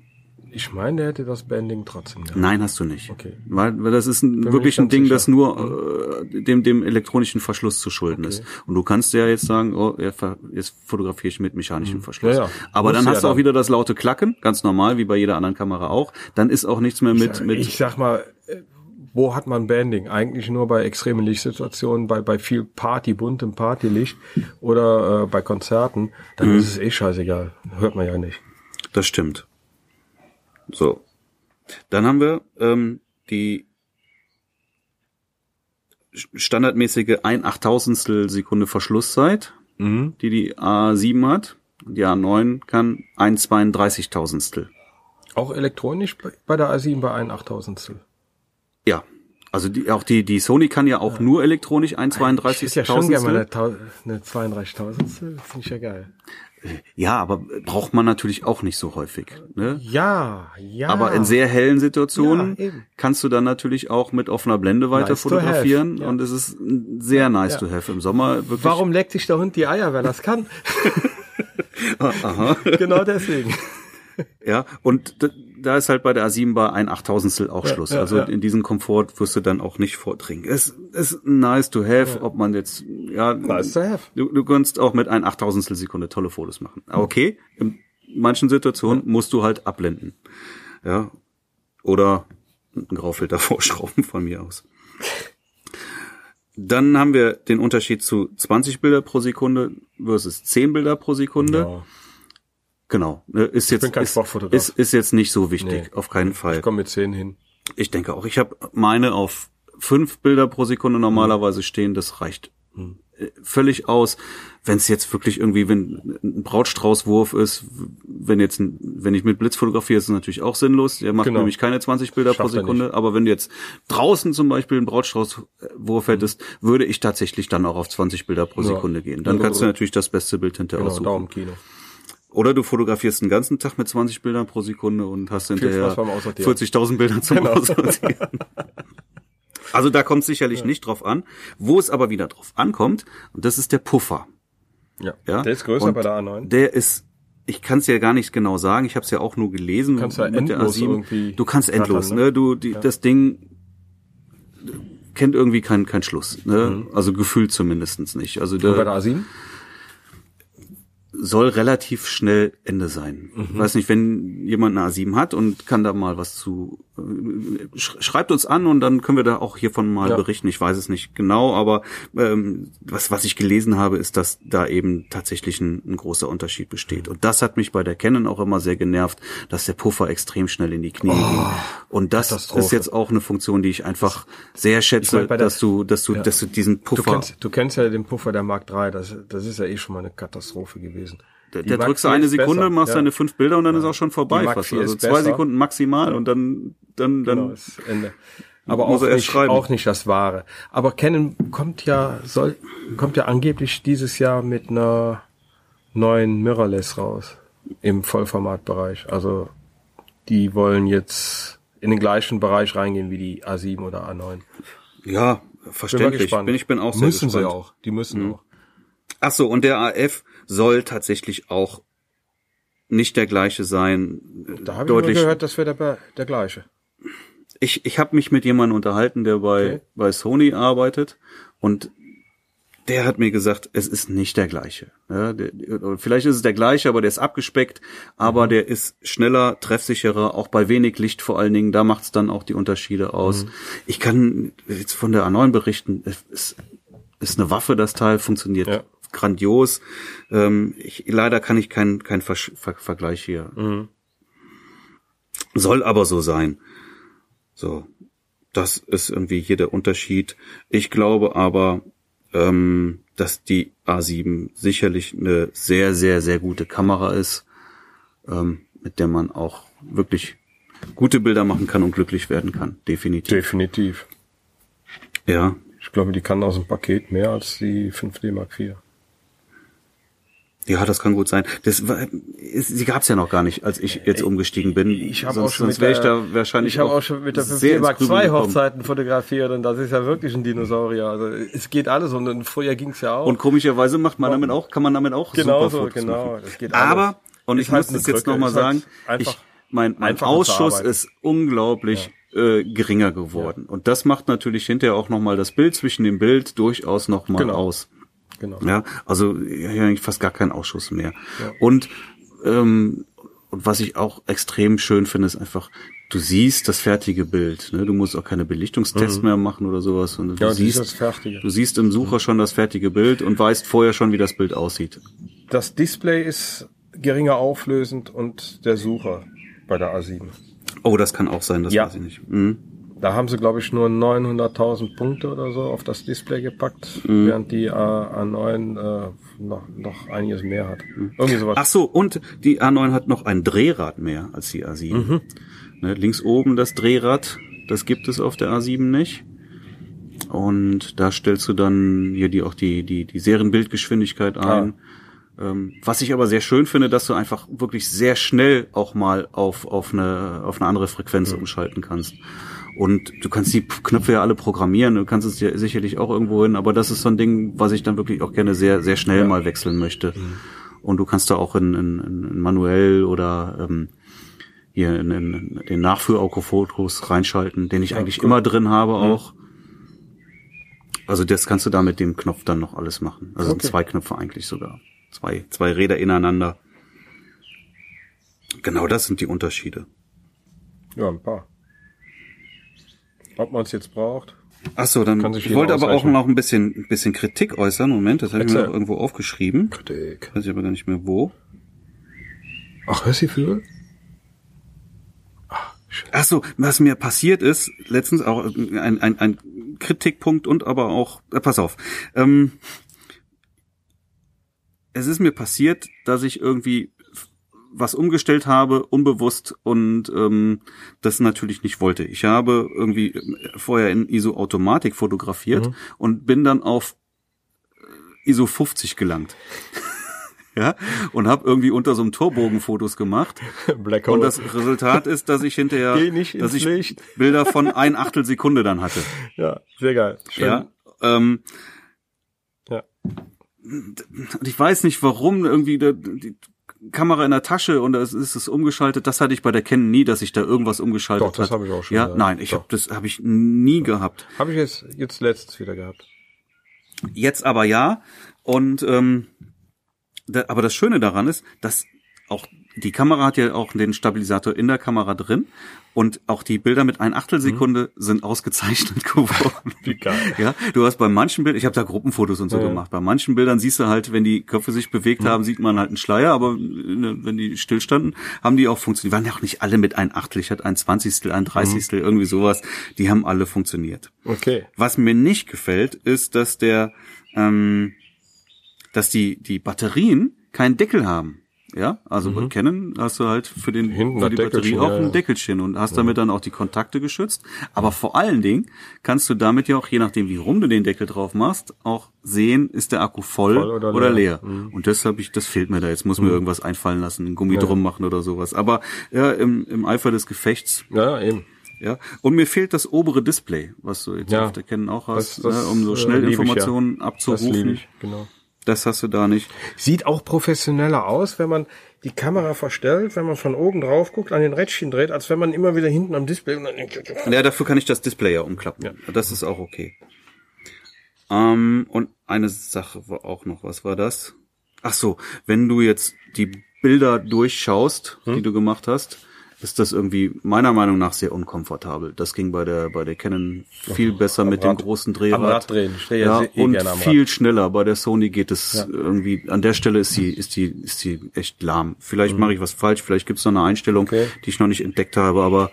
Ich meine, der hätte das Banding trotzdem gehabt. Nein, hast du nicht. Okay. Weil, weil das ist ein, wirklich ein Ding, sicher. das nur äh, dem, dem elektronischen Verschluss zu schulden ist. Und du kannst ja jetzt sagen, oh, jetzt fotografiere ich mit mechanischem Verschluss. Ja, ja. Aber dann hast ja du auch dann. wieder das laute Klacken, ganz normal, wie bei jeder anderen Kamera auch. Dann ist auch nichts mehr mit, mit ich sag mal, äh, wo hat man Banding? Eigentlich nur bei extremen Lichtsituationen, bei, bei viel Party, buntem Partylicht oder äh, bei Konzerten. Dann Mhm. ist es eh scheißegal. Hört man ja nicht. Das stimmt. So. Dann haben wir ähm, die standardmäßige ein Achttausendstel Sekunde Verschlusszeit, Mhm. die die A7 hat. Die A9 kann ein Zweiunddreißigtausendstel. Auch elektronisch bei, der A7 bei ein Achttausendstel. Ja. Also die, auch die, die Sony kann ja auch nur elektronisch ein Ich hätte ja schon gerne mal eine, eine 32.000 Finde ich ja geil. Ja, aber braucht man natürlich auch nicht so häufig. Ne? Ja, ja. Aber in sehr hellen Situationen Ja, kannst du dann natürlich auch mit offener Blende weiter Nice to fotografieren ja. und es ist sehr nice Ja. to have im Sommer wirklich. Warum leckt sich der Hund die Eier, wer das kann? Aha. genau deswegen. Ja, und da ist halt bei der A7 Bar ein Achttausendstel auch Schluss. ja, also ja. in diesem Komfort wirst du dann auch nicht vordringen. Es ist nice to have, ob man jetzt, ja, Nice to have. Du, du kannst auch mit ein Achttausendstel Sekunde tolle Fotos machen. Okay, in manchen Situationen musst du halt abblenden. Ja. Oder einen Graufilter vorschrauben von mir aus. Dann haben wir den Unterschied zu 20 Bilder pro Sekunde versus 10 Bilder pro Sekunde. Genau. ne, Ist jetzt, bin kein ist, ist, ist jetzt nicht so wichtig, Nee. auf keinen Fall. Ich komme mit 10 hin. Ich denke auch. Ich habe meine auf fünf Bilder pro Sekunde normalerweise stehen. Das reicht äh, völlig aus. Wenn es jetzt wirklich irgendwie, wenn ein Brautstraußwurf ist, wenn jetzt, ein, wenn ich mit Blitz fotografiere, ist es natürlich auch sinnlos. Der macht Genau. nämlich keine 20 Bilder pro Schafft er Sekunde. Aber wenn du jetzt draußen zum Beispiel einen Brautstraußwurf hättest, würde ich tatsächlich dann auch auf 20 Bilder pro Ja. Sekunde gehen. Dann Ja, kannst du natürlich das beste Bild hinterher Genau, aussuchen. Daumenkino. Oder du fotografierst den ganzen Tag mit 20 Bildern pro Sekunde und hast hinterher Spaß beim Aussortieren. 40.000 Bilder zum Genau. Aussortieren. Also da kommt sicherlich nicht drauf an. Wo es aber wieder drauf ankommt, und das ist der Puffer. Ja. Ja? Der ist größer Und bei der A9. Der ist, ich kann es ja gar nicht genau sagen, ich habe es ja auch nur gelesen. Kannst ja mit der endlos A7. irgendwie Du kannst endlos, ne? ne? Du, die, das Ding kennt irgendwie keinen keinen Schluss. Ne? Also gefühlt zumindestens nicht. Also Und bei der, der A7? Soll relativ schnell Ende sein. Ich weiß nicht, wenn jemand eine A7 hat und kann da mal was zu, äh, sch- schreibt uns an und dann können wir da auch hiervon mal Ja. berichten. Ich weiß es nicht genau, aber ähm, was, was ich gelesen habe, ist, dass da eben tatsächlich ein, ein großer Unterschied besteht. Und das hat mich bei der Canon auch immer sehr genervt, dass der Puffer extrem schnell in die Knie ging. Und das ist jetzt auch eine Funktion, die ich einfach sehr schätze, bei der- dass du, dass du, dass du diesen Du Puffer kennst, du kennst ja den Puffer der Mark III, das, das ist ja eh schon mal eine Katastrophe gewesen. Da, Die da Mark drückst du eine Sekunde, besser, machst ja. deine fünf Bilder und dann ist auch schon vorbei. Fast. Also zwei besser. Sekunden maximal und dann, dann, dann. Genau, ist Ende. Aber Muss auch er nicht, schreiben. auch nicht das Wahre. Aber Canon kommt ja, soll, kommt ja angeblich dieses Jahr mit einer neuen Mirrorless raus. Im Vollformatbereich. Also, die wollen jetzt in den gleichen Bereich reingehen wie die A7 oder A9. ja, verständlich. Bin ich bin auch sehr Müssen gespannt. sie auch. Die müssen auch. Ach so, und der AF soll tatsächlich auch nicht der gleiche sein. Da habe ich nur gehört, das wäre der, der gleiche. Ich, ich habe mich mit jemandem unterhalten, der bei, Okay. bei Sony arbeitet und der hat mir gesagt, es ist nicht der gleiche. Ja, der, vielleicht ist es der gleiche, aber der ist abgespeckt, aber Mhm. der ist schneller, treffsicherer, auch bei wenig Licht vor allen Dingen. Da macht es dann auch die Unterschiede aus. Mhm. Ich kann jetzt von der A9 berichten, es ist, ist eine Waffe, das Teil funktioniert Ja. Grandios. Ähm, ich, leider kann ich keinen keinen Versch- Ver Vergleich hier. Mhm. Soll aber so sein. So, das ist irgendwie hier der Unterschied. Ich glaube aber, ähm, dass die A7 sicherlich eine sehr, sehr, sehr gute Kamera ist, ähm, mit der man auch wirklich gute Bilder machen kann und glücklich werden kann. Definitiv. Definitiv. Ja. Ich glaube, die kann aus dem Paket mehr als die 5D Mark IV. Ja, das kann gut sein. Das war, sie gab's ja noch gar nicht, als ich jetzt umgestiegen bin. Ich habe auch schon mit wäre ich der, da wahrscheinlich ich habe auch schon mit der sehr 5D ins Mark II. Hochzeiten fotografiert und das ist ja wirklich ein Dinosaurier. Also es geht alles und früher ging's ja auch. Und komischerweise macht man damit auch, kann man damit auch Genau super so, Fotos genau, machen. das geht alles. Aber, und Ist ich halt muss das jetzt nochmal halt sagen, ich, mein, mein Ausschuss ist unglaublich äh, geringer geworden. Und das macht natürlich hinterher auch nochmal das Bild zwischen dem Bild durchaus nochmal Genau. aus. Genau. Ja, also ja, eigentlich fast gar keinen Ausschuss mehr. Und ähm, und was ich auch extrem schön finde, ist einfach, du siehst das fertige Bild. Ne? Du musst auch keine Belichtungstests mehr machen oder sowas. Und du Mhm. Ja, siehst siehst das Fertige. Du siehst im Sucher schon das fertige Bild und weißt vorher schon, wie das Bild aussieht. Das Display ist geringer auflösend und der Sucher bei der A7. Oh, das kann auch sein, das Ja. weiß ich nicht. Mhm. Da haben sie, glaube ich, nur 900.000 Punkte oder so auf das Display gepackt, Mhm. während die A, A9 äh, noch, noch einiges mehr hat. Irgendwie sowas. Ach so, und die A9 hat noch ein Drehrad mehr als die A7. Mhm. Ne, links oben das Drehrad, das gibt es auf der A7 nicht. Und da stellst du dann hier die auch die die die Serienbildgeschwindigkeit ein. Ähm, was ich aber sehr schön finde, dass du einfach wirklich sehr schnell auch mal auf auf eine auf eine andere Frequenz umschalten kannst. Und du kannst die Knöpfe ja alle programmieren, du kannst es ja sicherlich auch irgendwo hin, aber das ist so ein Ding, was ich dann wirklich auch gerne sehr, sehr schnell mal wechseln möchte. Und du kannst da auch in, in, in manuell oder ähm, hier in, in den Nachführ-Autofotos reinschalten, den ich eigentlich immer drin habe auch. Also das kannst du da mit dem Knopf dann noch alles machen. Also Okay. zwei Knöpfe eigentlich sogar. Zwei, zwei Räder ineinander. Genau das sind die Unterschiede. Ja, ein paar. Ob man es jetzt braucht? Ach so, dann ich wollte aber auch noch ein bisschen, ein bisschen Kritik äußern. Moment, das habe ich mir noch irgendwo aufgeschrieben. Kritik. Weiß ich aber gar nicht mehr wo. Ach, hörst du für? Ach so, was mir passiert ist, letztens auch ein, ein, ein Kritikpunkt und aber auch, äh, pass auf, ähm, es ist mir passiert, dass ich irgendwie was umgestellt habe, unbewusst und ähm, das natürlich nicht wollte. Ich habe irgendwie vorher in ISO Automatik fotografiert und bin dann auf äh, ISO 50 gelangt. ja, und habe irgendwie unter so einem Torbogen Fotos gemacht. Black Und das Resultat ist, dass ich hinterher, dass ich Licht. Bilder von ein Achtel Sekunde dann hatte. Ja, sehr geil. Schön. Ja. Ähm, Ja. ich weiß nicht warum, irgendwie da, die Kamera in der Tasche und da ist es umgeschaltet. Das hatte ich bei der Canon nie, dass ich da irgendwas umgeschaltet Doch, das habe ich auch schon, Ja, ja. nein, ich habe das habe ich nie gehabt. Habe ich jetzt, jetzt letztens wieder gehabt. Jetzt aber ja. Und ähm, da, aber das Schöne daran ist, dass auch die Kamera hat ja auch den Stabilisator in der Kamera drin und auch die Bilder mit ein Achtelsekunde sind ausgezeichnet geworden. Wie geil. Ja, du hast bei manchen Bildern, ich habe da Gruppenfotos und so Ja, gemacht. Bei manchen Bildern siehst du halt, wenn die Köpfe sich bewegt haben, sieht man halt einen Schleier, aber äh, wenn die stillstanden, haben die auch funktioniert. Die waren ja auch nicht alle mit ein Achtel. Ich hatte ein Zwanzigstel, ein Dreißigstel, irgendwie sowas. Die haben alle funktioniert. Okay. Was mir nicht gefällt, ist, dass der, ähm, dass die die Batterien keinen Deckel haben. Ja, also bei Canon hast du halt für den Mhm. Hinten für die Batterie auch ja, ein ja. Deckelchen und hast damit dann auch die Kontakte geschützt. Aber vor allen Dingen kannst du damit ja auch, je nachdem wie rum du den Deckel drauf machst, auch sehen, ist der Akku voll, Voll oder oder, leer. leer. Und das habe ich, das fehlt mir da. Jetzt muss mir irgendwas einfallen lassen, einen Gummi drum machen oder sowas. Aber ja, im, im Eifer des Gefechts Ja, eben. ja, und mir fehlt das obere Display, was du jetzt Ja. auf der Canon auch hast, Das- das, ne, um so äh, schnell ja. Informationen Das liebe abzurufen. ich, genau. Das hast du da nicht. Sieht auch professioneller aus, wenn man die Kamera verstellt, wenn man von oben drauf guckt, an den Rädchen dreht, als wenn man immer wieder hinten am Display und dann Ja, dafür kann ich das Display ja umklappen. Das ist auch okay. Ähm, und eine Sache war auch noch, was war das? Ach so, wenn du jetzt die Bilder durchschaust, Hm? die du gemacht hast, ist das irgendwie meiner Meinung nach sehr unkomfortabel. Das ging bei der bei der Canon viel besser mit dem Rad- großen am Drehrad. Rad drehen. Ja ja, eh und am viel schneller. Bei der Sony geht es irgendwie an der Stelle ist die ist die ist die echt lahm. Vielleicht mache ich was falsch, vielleicht gibt es noch eine Einstellung, Mhm. Okay. die ich noch nicht entdeckt habe, aber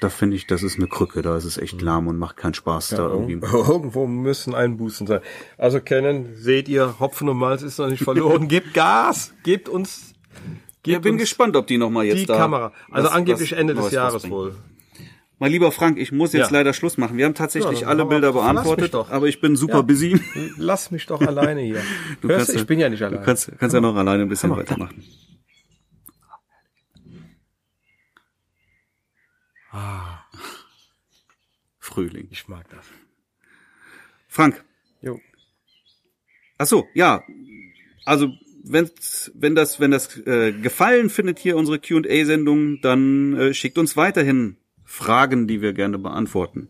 da finde ich, das ist eine Krücke, da ist es echt lahm und macht keinen Spaß da irgendwie. Irgendwo müssen Einbußen sein. Also Canon, seht ihr, Hopfen und Malz ist noch nicht verloren. gebt Gas, gebt uns, Ja, gebt bin uns gespannt, ob die noch mal jetzt die da Kamera. Also was- angeblich was Ende des Neues Jahres wohl. Mein lieber Frank, ich muss jetzt Ja. leider Schluss machen. Wir haben tatsächlich Ja, alle haben Bilder beantwortet, doch. aber ich bin super Ja. busy. Lass mich doch alleine hier. Du Hörst kannst du, ja- ich bin ja nicht Du alleine. kannst, kannst ja noch alleine ein bisschen weitermachen. Frühling. Ich mag das. Frank, Jo. ach so, ja. Also, wenn's, wenn das, wenn das äh, gefallen findet hier unsere Q&A-Sendung, dann äh, schickt uns weiterhin Fragen, die wir gerne beantworten.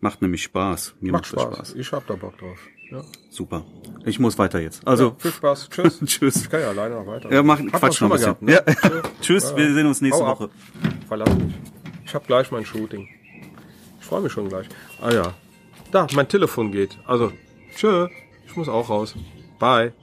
Macht nämlich Spaß. Mir Macht macht, das Spaß. Ich hab da Bock drauf. Ja. Super. Ich muss weiter jetzt. Also, Viel Spaß. Tschüss. tschüss. Ich kann ja alleine noch weiter. Ja, machen, Quatsch noch ein bisschen. gehabt, ne? ja. Tschüss, wir sehen uns nächste. Woche. Verlass mich. Ich hab gleich mein Shooting. Ich freue mich schon gleich. Ah ja. Da, mein Telefon geht. Also, tschö. Ich muss auch raus. Bye.